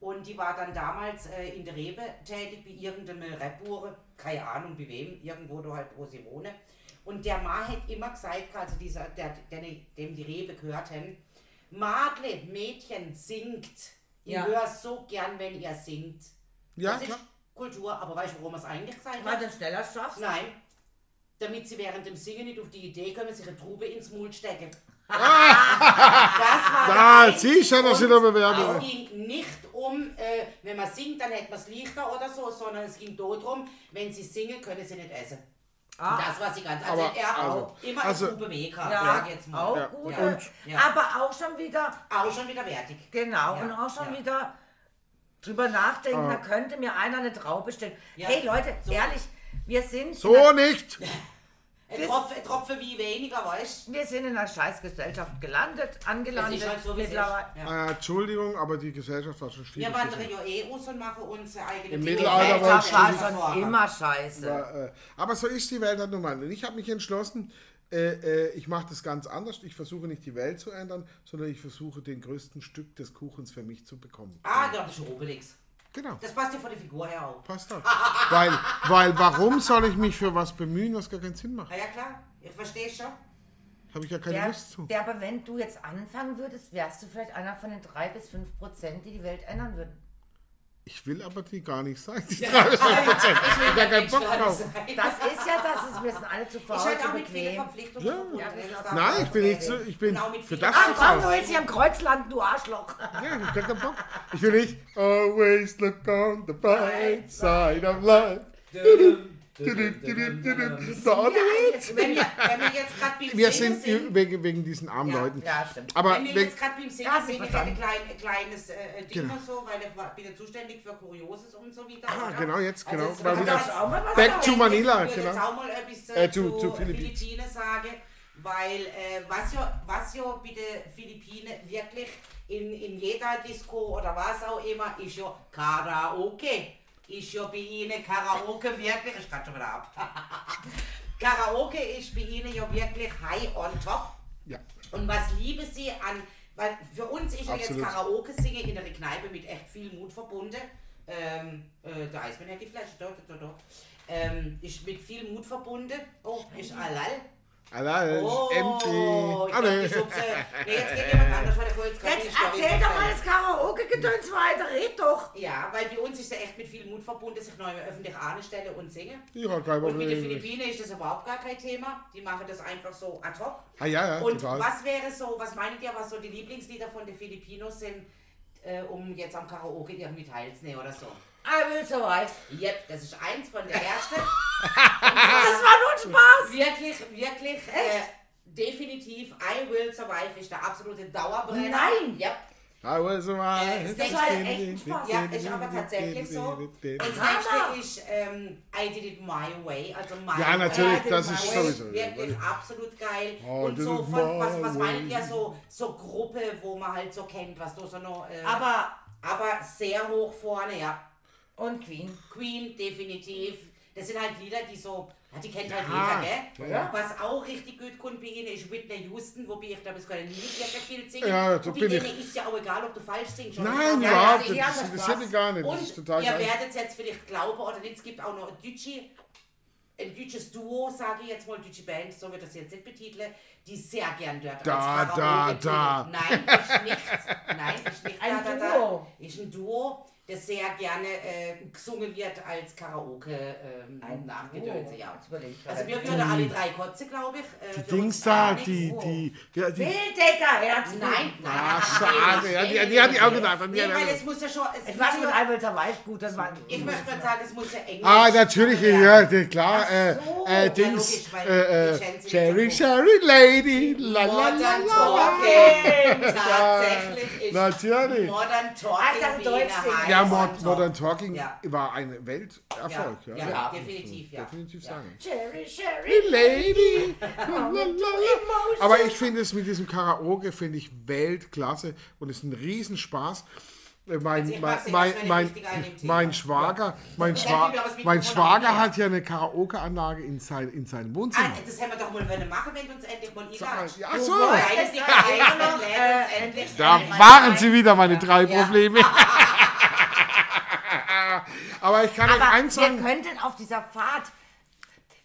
Und die war dann damals äh, in der Rebe tätig, bei irgendeinem Rebbure, keine Ahnung bei wem, irgendwo da halt, wo sie wohne. Und der Mann hat immer gesagt, also dieser, der, der, dem die Rebe gehört haben, Magle, Mädchen, singt. Ich Ja. höre so gern, wenn ihr singt. Ja, das klar. ist Kultur, aber weißt du, warum es eigentlich gesagt Weil hat? du schneller schaffst. Nein. Damit sie während dem Singen nicht auf die Idee kommen, sich eine Trube ins Mund stecken. das war Da, siehst du, dass sie da bewerben. Es ging nicht um, äh, wenn man singt, dann hätte man es leichter oder so, sondern es ging darum, wenn sie singen, können sie nicht essen. Ah. Das war sie ganz. Also Aber, er also, auch immer also- Trube mehr gehabt, Ja, sag jetzt mal. auch Ja. gut. Ja. Ja. Aber auch schon wieder, Auch schon wieder wertig. genau, Ja, und auch schon ja. wieder drüber nachdenken, Ah. da könnte mir einer eine Traube stellen. Ja, Hey Leute, so. ehrlich, wir sind... in So nicht! Ein Tropfen, ein Tropfen wie weniger, weißt du? Wir sind in einer Scheißgesellschaft gelandet, angelandet. ist halt so, wie es ist. mittlerweile. Ja. Äh, Entschuldigung, aber die Gesellschaft war schon Wir schwierig. wandern ja eh aus und machen unsere eigene Im. Mittelalter Die war Gesellschaft es war schwierig. schon immer scheiße. War, äh, aber so ist die Welt halt nun mal. Und ich habe mich entschlossen, äh, äh, ich mache das ganz anders. Ich versuche nicht die Welt zu ändern, sondern ich versuche den größten Stück des Kuchens für mich zu bekommen. Ah, da bist du Obelix. Genau. Das passt ja von der Figur her auch. Passt doch. weil, weil warum soll ich mich für was bemühen, was gar keinen Sinn macht? Na ja, klar. Ich verstehe schon. Habe ich ja keine Der, Lust zu. der, aber wenn du jetzt anfangen würdest, wärst du vielleicht einer von den drei bis fünf Prozent, die die Welt ändern würden. Ich will aber die gar nicht sein. Die 30 Prozent. Ich habe gar keinen Bock drauf. Das ist ja das, ist, wir sind alle zu Ich faul, halt zu auch mit vielen bequem. Verpflichtungen Ja. Ja, Nein, ich bin nicht so. Ich bin Genau, mit für vielen das Ach zu komm, faul. du willst hier im Kreuzland, du Arschloch. Ja, ich hab gar keinen Bock. Ich will nicht always look on the bright side of life. Wir, Singen sind wegen, wegen diesen armen. Leuten. Ja, stimmt. Aber wenn wir jetzt gerade beim Singen Ja, ich sind, ich ein klein, kleines äh, Ding Genau. so, weil ich bin ja zuständig für Kurioses und so wieder. Ah, genau, jetzt, genau. also wieder mal was back to Manila, Ich würde genau. jetzt auch mal etwas Äh, zu- zu, Philippinen. Sagen, weil äh, was, ja, was ja bei den Philippinen wirklich in, in jeder Disco oder was auch immer, ist ja Karaoke. Ist ja bei ihnen Karaoke wirklich, ich kann schon wieder ab. Karaoke ist bei ihnen ja wirklich high on top. ja. Und was lieben sie an, weil für uns ist ja jetzt. Karaoke singen in einer Kneipe mit echt viel Mut verbunden. Ähm, äh, der Eismann hat die Flasche, da, da, da, da. Ähm, ist mit viel Mut verbunden. Oh, ist Alal. Allein, Oh, empty. ich hab Alle. die Schubse. Nee, jetzt geht jemand anders, weil der Kohl jetzt erzähl doch mal das Karaoke-Gedöns weiter, red doch. Ja, weil bei uns ist ja echt mit viel Mut verbunden, sich neu öffentlich anstellen und singen. Ja, kein Und mit den Problem. Philippinen ist das überhaupt gar kein Thema. Die machen das einfach so ad hoc. Ah, ja, ja, Und total. was wäre so, was meint ihr, was so die Lieblingslieder von den Filipinos sind, äh, um jetzt am Karaoke irgendwie teilzunehmen oder so? I will survive. Yep, das ist eins von der ersten. Das war nur ein Spaß. wirklich, wirklich, äh, definitiv, I Will Survive ist der absolute Dauerbrenner. Nein. Yep. I was Äh, alive. das war echt ein Spaß. Ja, ist aber tatsächlich so. Das nächste ist ähm, I Did It My Way, also My Ja, Way. natürlich, Did das ist Way. sowieso. Wirklich absolut geil. Oh, und so von, was, was meint ihr, way. so, so Gruppe, wo man halt so kennt, was du so noch. Äh, Aber, aber sehr hoch vorne, ja. Und Queen. Queen, definitiv. Das sind halt Lieder, die so. Ja, die kennt halt Ja, jeder, gell? ja. Was auch richtig gut kommt bei ihnen ist Whitney Houston, wobei ich glaube, es kann nie wirklich viel singen. Ja, Und bei bin denen ich. ist ja auch egal, ob du falsch singst. oder Nein, nicht. überhaupt ja, nicht. ja, Das das interessiert mich gar nicht. Das Und ist total ihr geil. werdet jetzt vielleicht glauben oder nicht, es gibt auch noch ein Deutsche, ein deutsches Duo, sage ich jetzt mal, deutsche Band, so wird das jetzt nicht betiteln, die sehr gern dort Da, als da, Karaoke da. tun. Nein, ist nicht. Nein, ist nicht Ein da, da, Duo. da. Ist ein Duo, das sehr gerne äh, gesungen wird als Karaoke ähm, nachgedönse, ja. Also wir würden alle drei kotzen, glaube ich. Äh, Die Dings da, die, die, ja, die. Wilddecker, Herz. Nein, nein. Ah, nein, schade. Ja, die- die hatte ich auch gedacht. Nee, weil es muss ja schon... Es Ich muss war mit ja, I will survive gut, das war... ich möchte mal sagen, es muss ja Englisch Ah, natürlich, ja, klar. Äh, so. äh, Ja, Dings. Äh, äh, so Cherry Lady. La, la, la, Modern la. Tatsächlich ist Natürlich. Modern Ah, Talking Deutsch. High Ja, Mod. Modern Talking Ja. war ein Welterfolg. Ja, Ja, ja, definitiv, ja. Definitiv sagen. Cherry, Cherry. Lady. Aber ich finde es mit diesem Karaoke, finde ich Weltklasse und es ist ein Riesenspaß. Äh, Mein, Also mein, mein, mein, mein Schwager, mein, Schwa mein Schwager hat ja eine Karaoke-Anlage in, sein, in seinem Ah, Wohnzimmer. das hätten wir doch mal machen, wenn du uns endlich mal einladest. Ja, Du so. Da waren sie wieder, meine drei. Probleme. Aber ich kann euch eins wir sagen. könnten auf dieser Fahrt,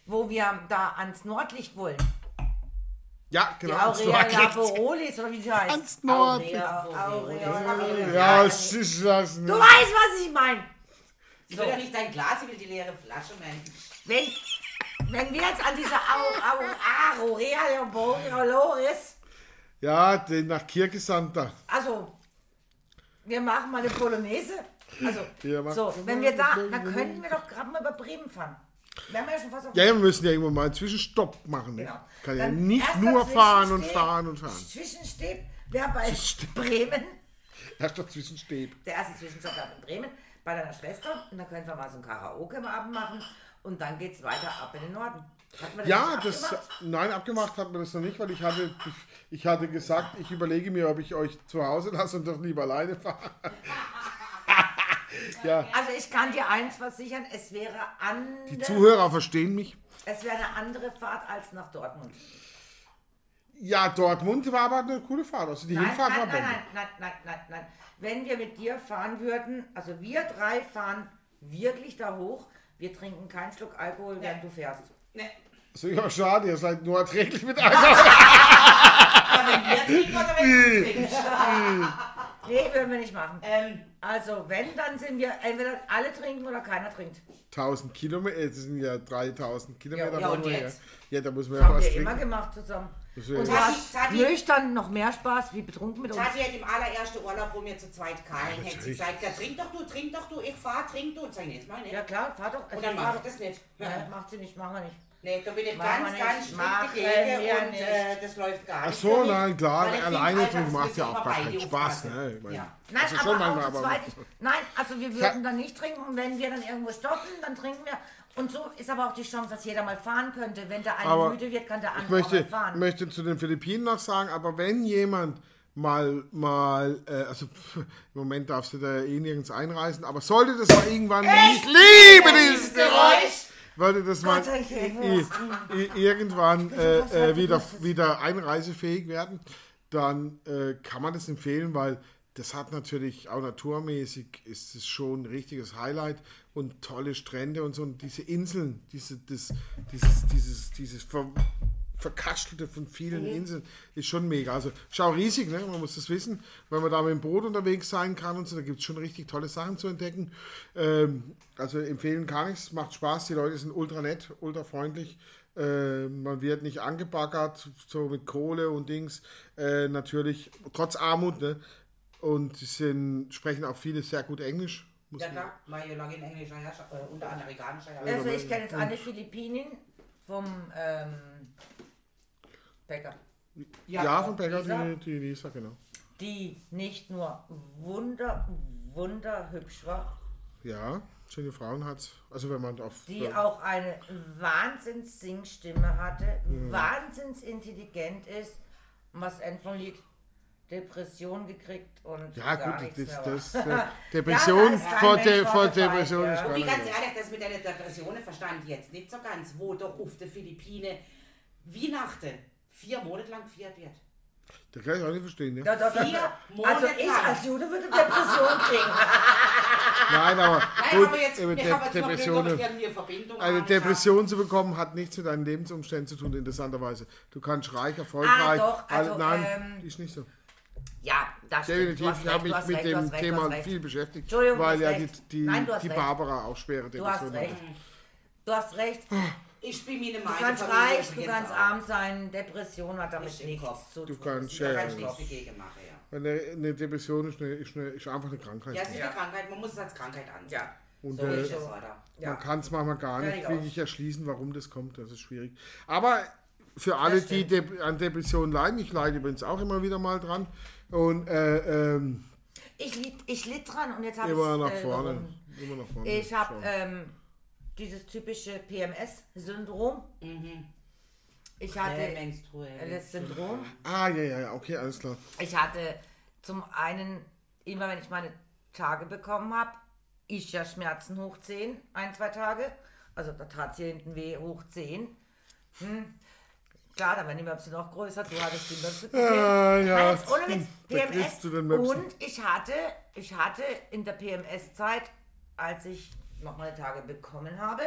wo wir da ans Nordlicht wollen, Ja, die genau. ans Aurea Nordlicht. Laboralis oder wie sie heißt. Ans Nordlicht. Aurea, Aurea, Ja, es ist das Du nicht. weißt, was ich meine. Ich will doch nicht dein Glas, ich will die leere Flasche, Mensch. Wenn, wenn wir jetzt an dieser Au- Au- Aurea Laboralis, Ja, den nach Kirgisanta. also, wir machen mal eine Polonaise. Also, so, wenn wir da, dann könnten wir doch gerade mal über Bremen fahren. Wir haben ja schon fast auf Ja, wir müssen ja irgendwo mal einen Zwischenstopp machen. Ne? Genau. Kann ja Dann nicht erster nur fahren und fahren und fahren. Zwischensteht wäre bei Bremen. Erst doch Zwischenstäb. Der erste Zwischenstopp war in Bremen bei deiner Schwester. Und dann können wir mal so ein Karaoke am Abend machen. und dann geht es weiter ab in den Norden. Hat man Ja, nicht das, abgemacht? nein, abgemacht hat man das noch nicht, weil ich hatte, ich hatte gesagt, ich überlege mir, ob ich euch zu Hause lasse und doch lieber alleine fahre. ja, Also ich kann dir eins versichern, es wäre, die ande, Zuhörer verstehen mich. es wäre eine andere Fahrt als nach Dortmund. Ja, Dortmund war aber eine coole Fahrt. Also die Nein, Hinfahrt nein, war nein, nein, nein, nein, nein, nein. Wenn wir mit dir fahren würden, also wir drei fahren wirklich da hoch, wir trinken keinen Schluck Alkohol, während du fährst. Ne, So, ja, schade, ihr seid nur erträglich mit Alkohol. aber wenn wir trinken oder wenn du trinkst. Nee, würden wir nicht machen. Ähm, Also wenn, dann sind wir entweder alle trinken oder keiner trinkt. 1000 Kilometer, äh, das sind ja 3000 Kilometer. Ja, und wir jetzt? Ja, da muss man Das ja haben was wir immer gemacht zusammen. Und du Tati, hast Tati. nüchtern noch mehr Spaß wie betrunken mit uns. Tati hat im allerersten Urlaub, wo wir zu zweit kamen, hat sie natürlich. gesagt, ja, trink doch du, trink doch du, ich fahr, trink du. Und sag ich, jetzt mal nicht. Ja klar, fahr doch. Und dann mach ich das nicht. Ja, macht sie nicht, machen wir nicht. Nee, da bin ich Machen ganz, ganz strikt dagegen wir und äh, das läuft gar Ach nicht. so, für mich, nein, klar, ich alleine das macht ja auch gar keinen Spaß. Ne? Ich meine, Ja. Nein, also schon aber manchmal, auch zu aber- zweit. Nein, also wir würden dann nicht trinken und wenn wir dann irgendwo stoppen, dann trinken wir. Und so ist aber auch die Chance, dass jeder mal fahren könnte. Wenn der eine Aber müde wird, kann der Ich andere auch mal möchte, fahren. möchte zu den Philippinen noch sagen, aber wenn jemand mal, mal, äh, also pff, im Moment darfst du da eh nirgends einreisen, aber sollte das mal irgendwann, ich liebe dieses Geräusch, sollte das mal irgendwann äh, äh, wieder, wieder einreisefähig werden, dann äh, kann man das empfehlen, weil das hat natürlich auch naturmäßig ist es schon ein richtiges Highlight und tolle Strände und so. Und diese Inseln, diese, das, dieses, dieses, dieses ver, verkastelte von vielen Inseln ist schon mega. Also schau riesig, ne? man muss das wissen, wenn man da mit dem Boot unterwegs sein kann und so, da gibt es schon richtig tolle Sachen zu entdecken. Ähm, also empfehlen kann ich es, macht Spaß, die Leute sind ultra nett, ultra freundlich. Äh, man wird nicht angebaggert, so mit Kohle und Dings. Äh, natürlich, trotz Armut, ne? Und sie sind, sprechen auch viele sehr gut Englisch. Muss Ja klar, weil ja lange in englischer Herrschaft, äh, unter amerikanischer Also Herrschaft. ich kenne jetzt eine Philippinin vom ähm, Bäcker, ja, von Becker, Lisa? die, die Lisa, genau. die nicht nur wunder, wunderhübsch war, Ja, schöne Frauen hat Also wenn man auf. die auch eine Wahnsinns-Singstimme hatte, wahnsinns intelligent ist, und was End vom Lied Depression gekriegt und ja, gar gut, nichts das, mehr das, war. das Depression Ja, vor, der, vor Depression ja. ist gar Und ganz ehrlich, das mit einer Depression verstand ich jetzt nicht so ganz, wo doch auf der Philippine Weihnachten vier Monate lang gefeiert wird. Das kann ich auch nicht verstehen, ja. Da, da, da, Vier also Monate ich lang. als Jude würde Depression kriegen. Nein, aber Nein, gut, aber jetzt, De habe jetzt noch Depressionen. eine Verbindung. Eine angeschaut. Depression zu bekommen hat nichts mit deinen Lebensumständen zu tun, interessanterweise. Du kannst reich, erfolgreich. Ah, doch, also, alle- nein, ähm, ist nicht so. Ja, das stimmt. Definitiv, hast ich habe mich mit recht, dem recht, Thema viel beschäftigt, Entschuldigung, du weil hast ja recht. die, die, Nein, du hast die recht. Barbara auch schwere Du hast Depressionen recht. hat. Du hast recht. Ich bin mir eine Du Meinung. kannst Familie reich, du kannst auch. arm sein. Depression hat damit nichts Kopf. zu Du tun. kannst Das ist schön- Da ganz kann ich oft. nichts dagegen machen, ja. Eine, eine Depression ist, eine, ist, eine, ist einfach eine Krankheit. Ja, es ist Ja. eine Krankheit, man muss es als Krankheit ansehen. Ja, Und So äh, ist es, oder? ja. Man kann es manchmal gar nicht Fertig wirklich erschließen, warum das kommt. Das ist schwierig. Aber für alle, die Dep an Depressionen leiden, ich leide übrigens auch immer wieder mal dran. Und äh, ähm, Ich, litt, ich litt dran und jetzt habe ich immer nach äh, vorne. Immer nach vorne. Ich habe ähm, dieses typische PMS-Syndrom. Mhm. Ich hatte das Syndrom. ah, ja, ja, ja, okay, alles klar. Ich hatte zum einen, immer wenn ich meine Tage bekommen habe, ich ja Schmerzen hoch 10, ein, zwei Tage. Also da tat hier hinten weh hoch 10. Hm. Klar, da werden die Möpse noch größer. Du hattest die Möpse. Ah, ja. Ohne Witz. Da PMS. kriegst du den Möpsen. Und ich hatte, ich hatte in der PMS-Zeit, als ich noch meine Tage bekommen habe,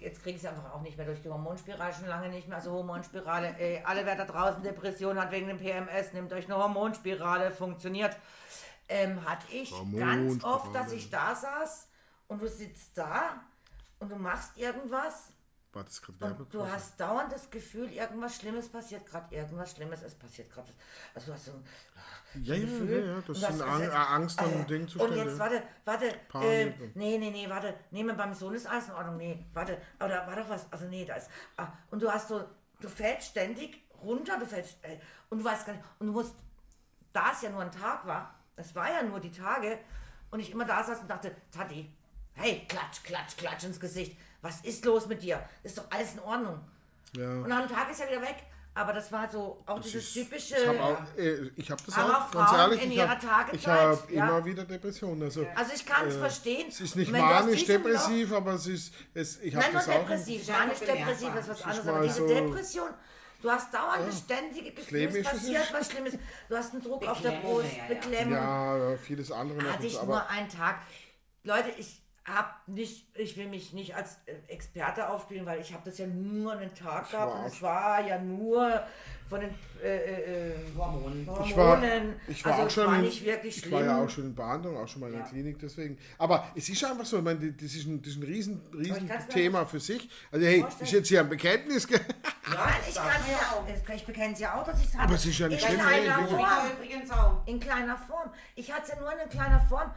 jetzt kriege ich es einfach auch nicht mehr durch die Hormonspirale, schon lange nicht mehr. Also Hormonspirale, ey, alle wer da draußen Depression hat wegen dem PMS, nehmt euch eine Hormonspirale, funktioniert. Ähm, hatte ich ganz oft, dass ich da saß und du sitzt da und du machst irgendwas War das gerade und du hast dauernd das Gefühl, irgendwas Schlimmes passiert gerade, irgendwas Schlimmes, es passiert gerade. Also du hast so ein Ja, Gefühl. ja, ja, das und sind das- Ang das- Angst und äh, Und jetzt, warte, warte, äh, nee, nee, nee, warte, nee, beim Sohn ist alles in Ordnung, nee, warte, aber da war doch was, also nee, da ist, ah, und du hast so, du fällst ständig runter, du fällst, äh, und du weißt gar nicht, und du musst, da es ja nur ein Tag war, es war ja nur die Tage, und ich immer da saß und dachte, Tati, hey, klatsch, klatsch, klatsch ins Gesicht, was ist los mit dir? Ist doch alles in Ordnung. Ja. Und nach einem Tag ist er wieder weg. Aber das war so auch dieses typische. Ich habe auch, äh, hab das Aber auch, ganz Frauen ehrlich, in ich ihrer habe hab ja. immer wieder Depressionen. Also, also ich kann es verstehen. es ist nicht Wenn du aus manisch diesem depressiv, aber es ist, es, ich habe Nein, nur das auch. depressiv. ist einfach Manisch depressiv bemerkbar. ist was ist anderes. Aber diese so- Depression, du hast dauernde ständige Gefühle, es ist, passiert ist. was Schlimmes. Du hast einen Druck auf der Beklemmung, Brust, ja, ja. Beklemmung. Ja, ja, vieles andere. Hatte ich aber nur einen Tag. Leute, ich habe nicht, ich will mich nicht als äh, Experte aufspielen, weil ich habe das ja nur einen Tag gehabt war und es war ja nur von den äh, äh, äh, Hormonen. Hormonen. ich war, ich war also auch schon war in, nicht wirklich ich schlimm. war ja auch schon in Behandlung, auch schon mal in der Klinik, deswegen. Aber es ist einfach so, ich meine, das ist ein, das ist ein riesen, riesen Thema für sich. Also hey, vorstellen. ist jetzt hier ein Bekenntnis. Nein, ich kann ja auch. ja, ich bekenne es ja auch, dass ich es hatte. Aber es ist ja nicht in schlimm, kleiner Form. Ja. In kleiner Form. Ich hatte es ja nur in kleiner Form.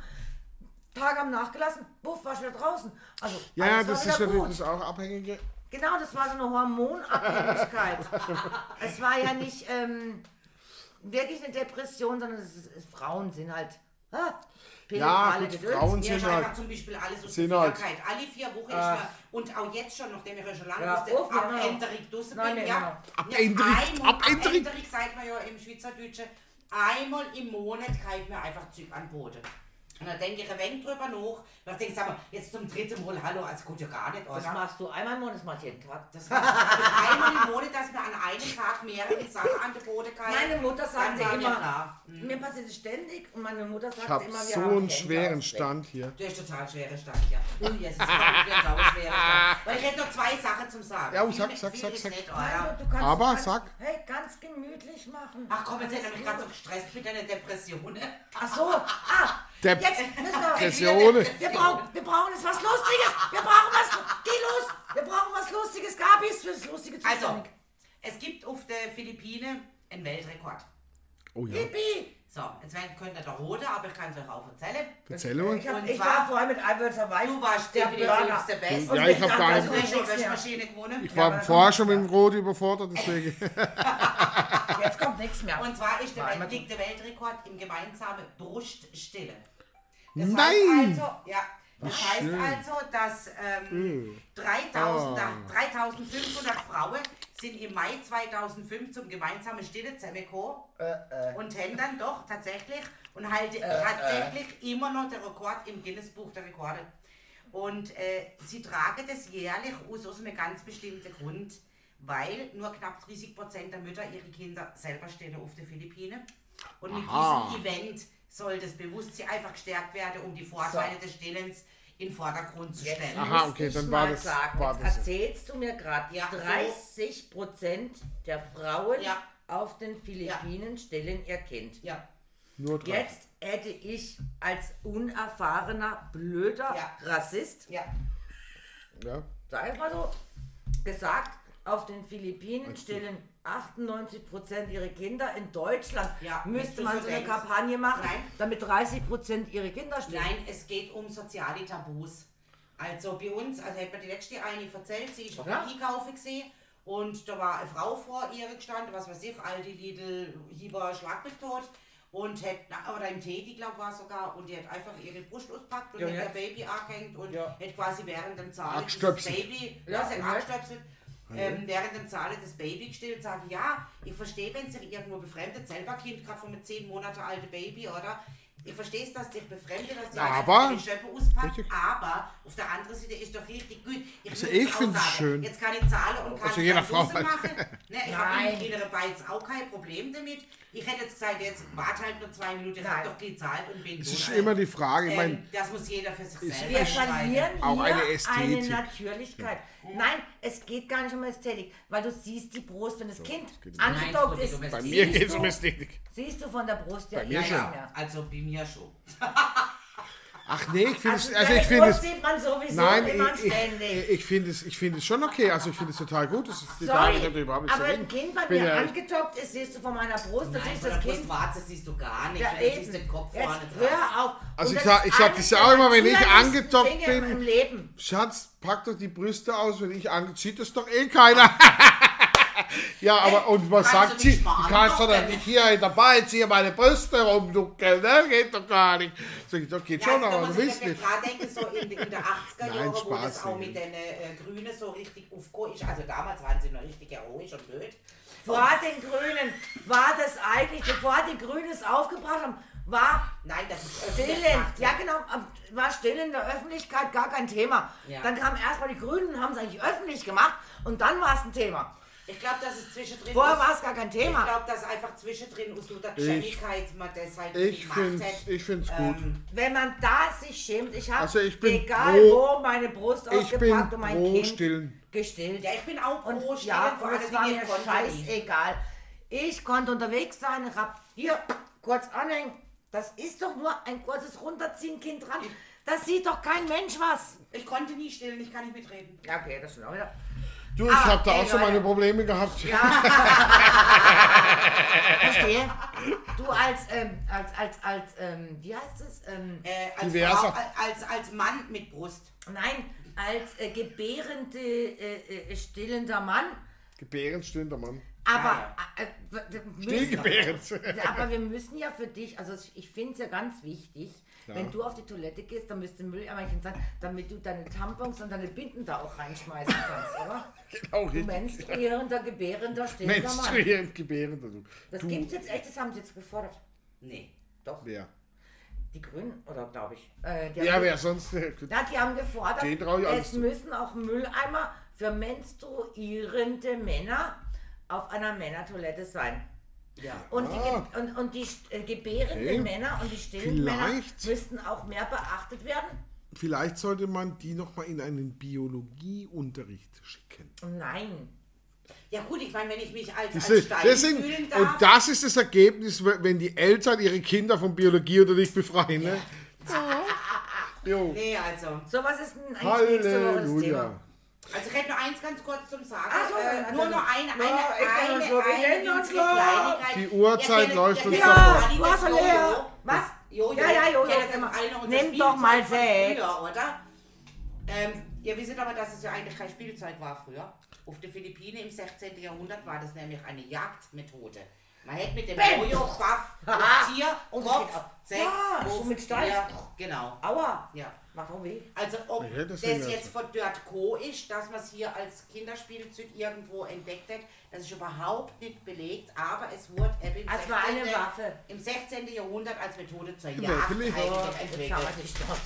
Tage haben nachgelassen, buff, war schon wieder draußen. Also, Ja, das ist natürlich gut. das auch abhängige. Genau, das war so eine Hormonabhängigkeit. es war ja nicht ähm, wirklich eine Depression, sondern es ist, Frauen sind halt. Ah, Ja, gut. Frauen sind halt. einfach zum Beispiel alles aus Sind halt-. Alle vier Wochen ist mir, und auch jetzt schon, nachdem ich ja schon lange Ja, auf, ja. Abänderung draußen Nein, bin, nee, ja. genau. Abänderung, ja. Abänderung sagt man ja im Schweizerdeutschen, einmal im Monat kriegt mir einfach Zeug an Boden. Und dann denke ich ein wenig drüber nach. Und dann denke ich, sag mal, jetzt zum dritten Mal, hallo, also gut ja gar nicht, Das oder? machst du einmal im Monat, das mach ich jeden Tag. Das mache ich einmal im Monat, dass mir an einem Tag mehrere Sachen an den Boden kriegen. Meine Mutter war mir immer, klar. mir passiert es ständig und meine Mutter sagte Ich habe immer, wir so haben einen schweren. Stand hier. Du hast total schwere Stand, ja. Ui, jetzt ist jetzt auch ein schwerer Stand. Weil ich hätte noch zwei Sachen zum Sagen. Ja, Viel- sag, sag, sag, sag. Nicht, Nein, du, du Aber du kannst, sag. Hey, ganz gemütlich machen. Ach komm, jetzt hätte mich gut. gerade so gestresst mit deiner Depression. Ach so, ah, Der jetzt müssen wir... Depressionen. Wir brauchen, wir brauchen jetzt was Lustiges. Wir brauchen was... Geh los. Wir brauchen was Lustiges. Gabis fürs Lustige zu Also, es gibt auf der Philippinen einen Weltrekord. Oh ja. Yippie. So, jetzt werden- könnt ihr da roten, aber ich kann es euch auch erzählen. Erzähl mal. Ich, hab, Und ich zwar- war vorher mit Eiwürzer Weiß. Du warst der definitiv Burger. der Beste. Ja, ich wir hab gar dachten, Du nicht- hast schon nichts mehr. Waschmaschine gewonnen. Ich war da vorher schon mit dem Rot überfordert, deswegen. Jetzt kommt nichts mehr. Und zwar ist der, liegt der Weltrekord im gemeinsamen Bruststillen. Das Nein! Heißt also, ja, das heißt schön. also, dass ähm, 3000, Ah. 3500 Frauen sind im Mai 2005 zum gemeinsamen Stillen zusammengekommen und haben dann doch tatsächlich und halten tatsächlich immer noch den Rekord im Guinness-Buch der Rekorde. Und äh, sie tragen das jährlich aus, aus einem ganz bestimmten Grund, weil nur knapp 30 Prozent der Mütter ihre Kinder selber stillen auf den Philippinen. Und mit Aha. diesem Event soll das Bewusstsein einfach gestärkt werden, um die Vorteile des Stillens in den Vordergrund zu Jetzt stellen. Aha, okay, dann war das- Sagen, war jetzt das so. erzählst du mir gerade, Ja, so. 30 Prozent der Frauen Ja. auf den Philippinen stillen ihr Kind. Ja, Nur drei. Jetzt hätte ich als unerfahrener, blöder Ja. Rassist, ja. Ja. sag ich mal so, gesagt, auf den Philippinen stillen 98 Prozent ihre Kinder. In Deutschland Ja, müsste man so eine. Kampagne machen, Nein. damit 30 Prozent ihre Kinder stillen. Nein, es geht um soziale Tabus. Also bei uns, also hat mir die letzte eine erzählt, sie ist auf Ja. Einkaufen gesehen und da war eine Frau vor ihr gestanden, was weiß ich, alte Lidl, Hieber, Schlag mich tot. Und hat, oder im Teddy, glaube ich, war sogar, und die hat einfach ihre Brust auspackt und Ja, hat ja. ihr Baby angehängt und Ja. hat quasi während dem Zahlen dieses Abgestöpselt. Baby, Ja, ja, sie hat ja. Ähm, während dem Zahlen das Baby gestillt, sagen, ja, ich verstehe, wenn sich irgendwo befremdet, selber Kind, gerade von einem 10 Monate alte Baby, oder? Ich verstehe es, dass dich befremdet, dass die Aber- den Schöpfer auspackt, Richtig. aber auf der anderen Seite ist doch richtig gut. Ich, Also ich find's sagen, schön. Jetzt kann ich zahlen und kann Also es jeder Frau halt. machen. Ne, ich habe mit innere Beiz auch kein Problem damit. Ich hätte jetzt gesagt, jetzt warte halt nur zwei Minuten, ich habe doch gezahlt und bin Es so ist alt. immer die Frage, ich meine, ähm, Das muss jeder für sich ist- selber Wir entscheiden. verlieren Auch hier eine eine, Ästhetik. Natürlichkeit. Nein, es geht gar nicht um Ästhetik, weil du siehst die Brust, wenn das Kind um- Nein, angedockt ist. um bei mir siehst geht es um du- Ästhetik. Siehst du von der Brust ja Bei mir Ja, nicht schon. ja, mehr. also bei mir schon. Ach nee, ich finde es, Also, also deine ich finde Brust es, sieht man sowieso nein, immer ich, ständig. ich, ich finde es, ich finde es schon okay, also ich finde es total gut, das ist die Sorry, Dame, ich habe überhaupt nichts aber ein Kind bei mir ja- angedockt ist, siehst du von meiner Brust, das Nein, ist das Kind. Brustwarze siehst du gar nicht. Ja, du siehst den Kopf Jetzt vorne dran. hör auf. Also Und ich das sag- ich sag das ja auch immer, wenn ich angedockt Dinge bin. Schatz, pack doch die Brüste aus, wenn ich ange... Sieht das doch eh keiner. Ja, aber und was Kannst sagt du sie? Du kannst doch antworten? nicht hier in der Bar jetzt hier meine Brüste rumduckeln, ne? Geht doch gar nicht. Ich, das geht schon, Ja, aber also du wenn willst nicht. gerade denken, so in, in der 80er Nein, Jahre, wo Spaß, das auch mit den äh, Grünen so richtig aufgegangen ist. Also damals waren sie noch richtig heroisch und blöd. Vor den Grünen war das eigentlich, bevor die Grünen es aufgebracht haben, war Nein, das ist still, öffentlich in, gemacht. ja genau, war still in der Öffentlichkeit gar kein Thema. Ja. Dann kamen erstmal die Grünen, haben es eigentlich öffentlich gemacht und dann war es ein Thema. Ich glaube, das ist zwischendrin. Vorher war es gar kein Ich Thema. glaube, dass einfach zwischendrin aus lauter Geschwindigkeit man das halt Ich gemacht finde hat. ich find's gut. Ähm, Wenn man da sich schämt, ich habe Also ich bin egal pro- wo meine Brust Ich ausgepackt und mein pro Kind Stillen. gestillt. ja, ich bin auch Und pro ja, Stellen, vor allem es war mir konnte ich. scheißegal. Ich konnte unterwegs sein, ich hab hier kurz anhängen. Das ist doch nur ein kurzes Runterziehen, Kind dran. Das sieht doch kein Mensch was. Ich konnte nie stillen, ich kann nicht mitreden. Ja, okay, das stimmt auch wieder. Du, ich Ah, habe da ey, auch so Leute. meine Probleme gehabt. Verstehe. Du als, ähm, als, als, als, ähm, wie heißt es? Ähm, Äh, als. Frau, als, als Mann mit Brust. nein, als äh, gebärende, äh, äh, stillender Mann. Gebärenstillender Mann. Aber, äh, wir müssen- aber wir müssen ja für dich, also ich finde es ja ganz wichtig, Ja. wenn du auf die Toilette gehst, dann müsste Mülleimerchen sein, damit du deine Tampons und deine Binden da auch reinschmeißen kannst, oder? Genau Du richtig. menstruierender, gebärender, stillender Mann. Menstruierend gebärender. Du. Das du gibt's jetzt echt, das haben sie jetzt gefordert. Nee. Doch, wer? die Grünen, oder glaube ich. Äh, Ja, wer sonst? Na, die haben gefordert, es müssen auch Mülleimer für menstruierende Männer auf einer Männertoilette sein. Ja. Und Ah. die, und, und die äh, gebärenden Okay. Männer und die stillen Männer Vielleicht. müssten auch mehr beachtet werden. Vielleicht sollte man die nochmal in einen Biologieunterricht schicken. Nein. Ja gut, ich meine, wenn ich mich als, als Stein sind, fühlen darf. und das ist das Ergebnis, wenn die Eltern ihre Kinder vom Biologieunterricht befreien. Ne? Jo. nee, also. So, was ist denn eigentlich nächste Woche das. Thema? Also ich hätte nur eins ganz kurz zum Sagen. So, äh, nur noch eine, Ja, eine, eine, eine, winzige klar. Kleinigkeit. Die Uhrzeit kennt- läuft uns davon. doch Ja, Jojo. leer. Was? Jojo. Ja, ja, eine unserer Nimm doch mal oder? Ähm, ihr wisst aber, dass es ja eigentlich kein Spielzeug war früher. Auf den Philippinen im 16. Jahrhundert war das nämlich eine Jagdmethode. Man hätte mit dem Bäm. Jojo Baff Aha. auf Tier, Und Kopf, Zeck, Ja, so mit Stein. ja, Genau, Aua. ja. Macht auch weh. Also ob Ja, das das, ja jetzt so. von dort Co. ist, dass man es hier als Kinderspielzeug irgendwo entdeckt hat, das ist überhaupt nicht belegt, aber es wurde eben Waffe. im 16. Jahrhundert als Methode zur Jagd Wirklich? eigentlich entwickelt.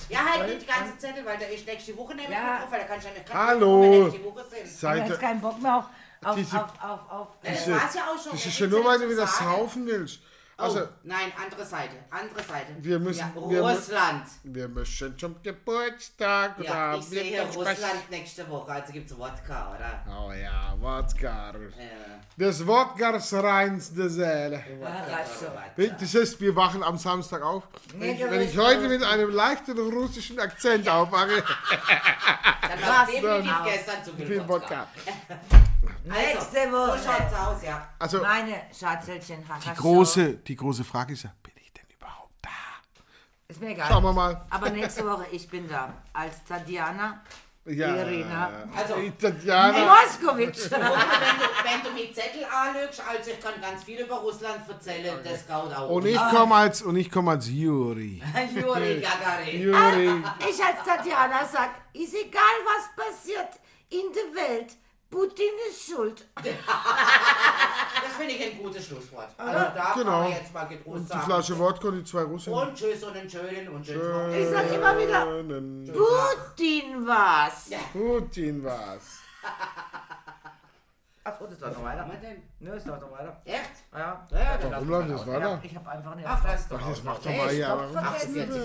Ja, halt nicht die ganze Zettel, weil da ist nächste Woche nämlich Ja. mit drauf, weil da kann ich ja nicht Hallo. wenn nächste Woche sind. Ich habe keinen Bock mehr auf, auf, Diese- auf, auf, auf Das Diese- war's ja auch schon. Das ist ja nur, weil du wieder saufen willst. Also, oh, nein, andere Seite, andere Seite. Wir müssen- Ja, wir mü- Russland. wir müssen zum Geburtstag. Ja, oder ich sehe Spaß- Russland nächste Woche, also gibt's Wodka, oder? Oh ja, Wodka. Ja. Das Wodkas reinste Seele. Rasche. Das heißt, wir wachen am Samstag auf. Wenn Nee, ich, der wenn ich ist heute mit einem leichten russischen Akzent aufwache, Dann war es definitiv gestern zu viel, viel Wodka. Wodka. Nächste Also, Woche. So schaut's aus, ja. Also, Meine Schatzelchen die große, die große Frage ist ja, bin ich denn überhaupt da? Ist mir egal. Schauen wir mal. Aber nächste Woche, ich bin da. Als Tatjana Ja, Irina. Also- Tatjana. Moskowitsch. wenn, du, wenn du mit Zettel anlügst, also ich kann ganz viel über Russland erzählen, das geht auch. Und ich komme als, und ich komme als Juri. Juri Gagarin. Juri. Ich als Tatjana sag, ist egal, was passiert in der Welt. Putin ist schuld. Das finde ich ein gutes Schlusswort. Also da Genau. kann man jetzt mal getrost Und die sagen. Flasche Wodka und die zwei Russen. Und tschüss und einen schönen und schönen. Ich sag immer wieder, Schönen Putin was. Putin was. Achso, das läuft noch weiter. denn? Nö, es läuft noch weiter. Echt? Ja. Ja, dann Warum läuft das weiter? Ich habe einfach eine Ach, das ist doch Ach, mal hier. stopp, vergessen. das?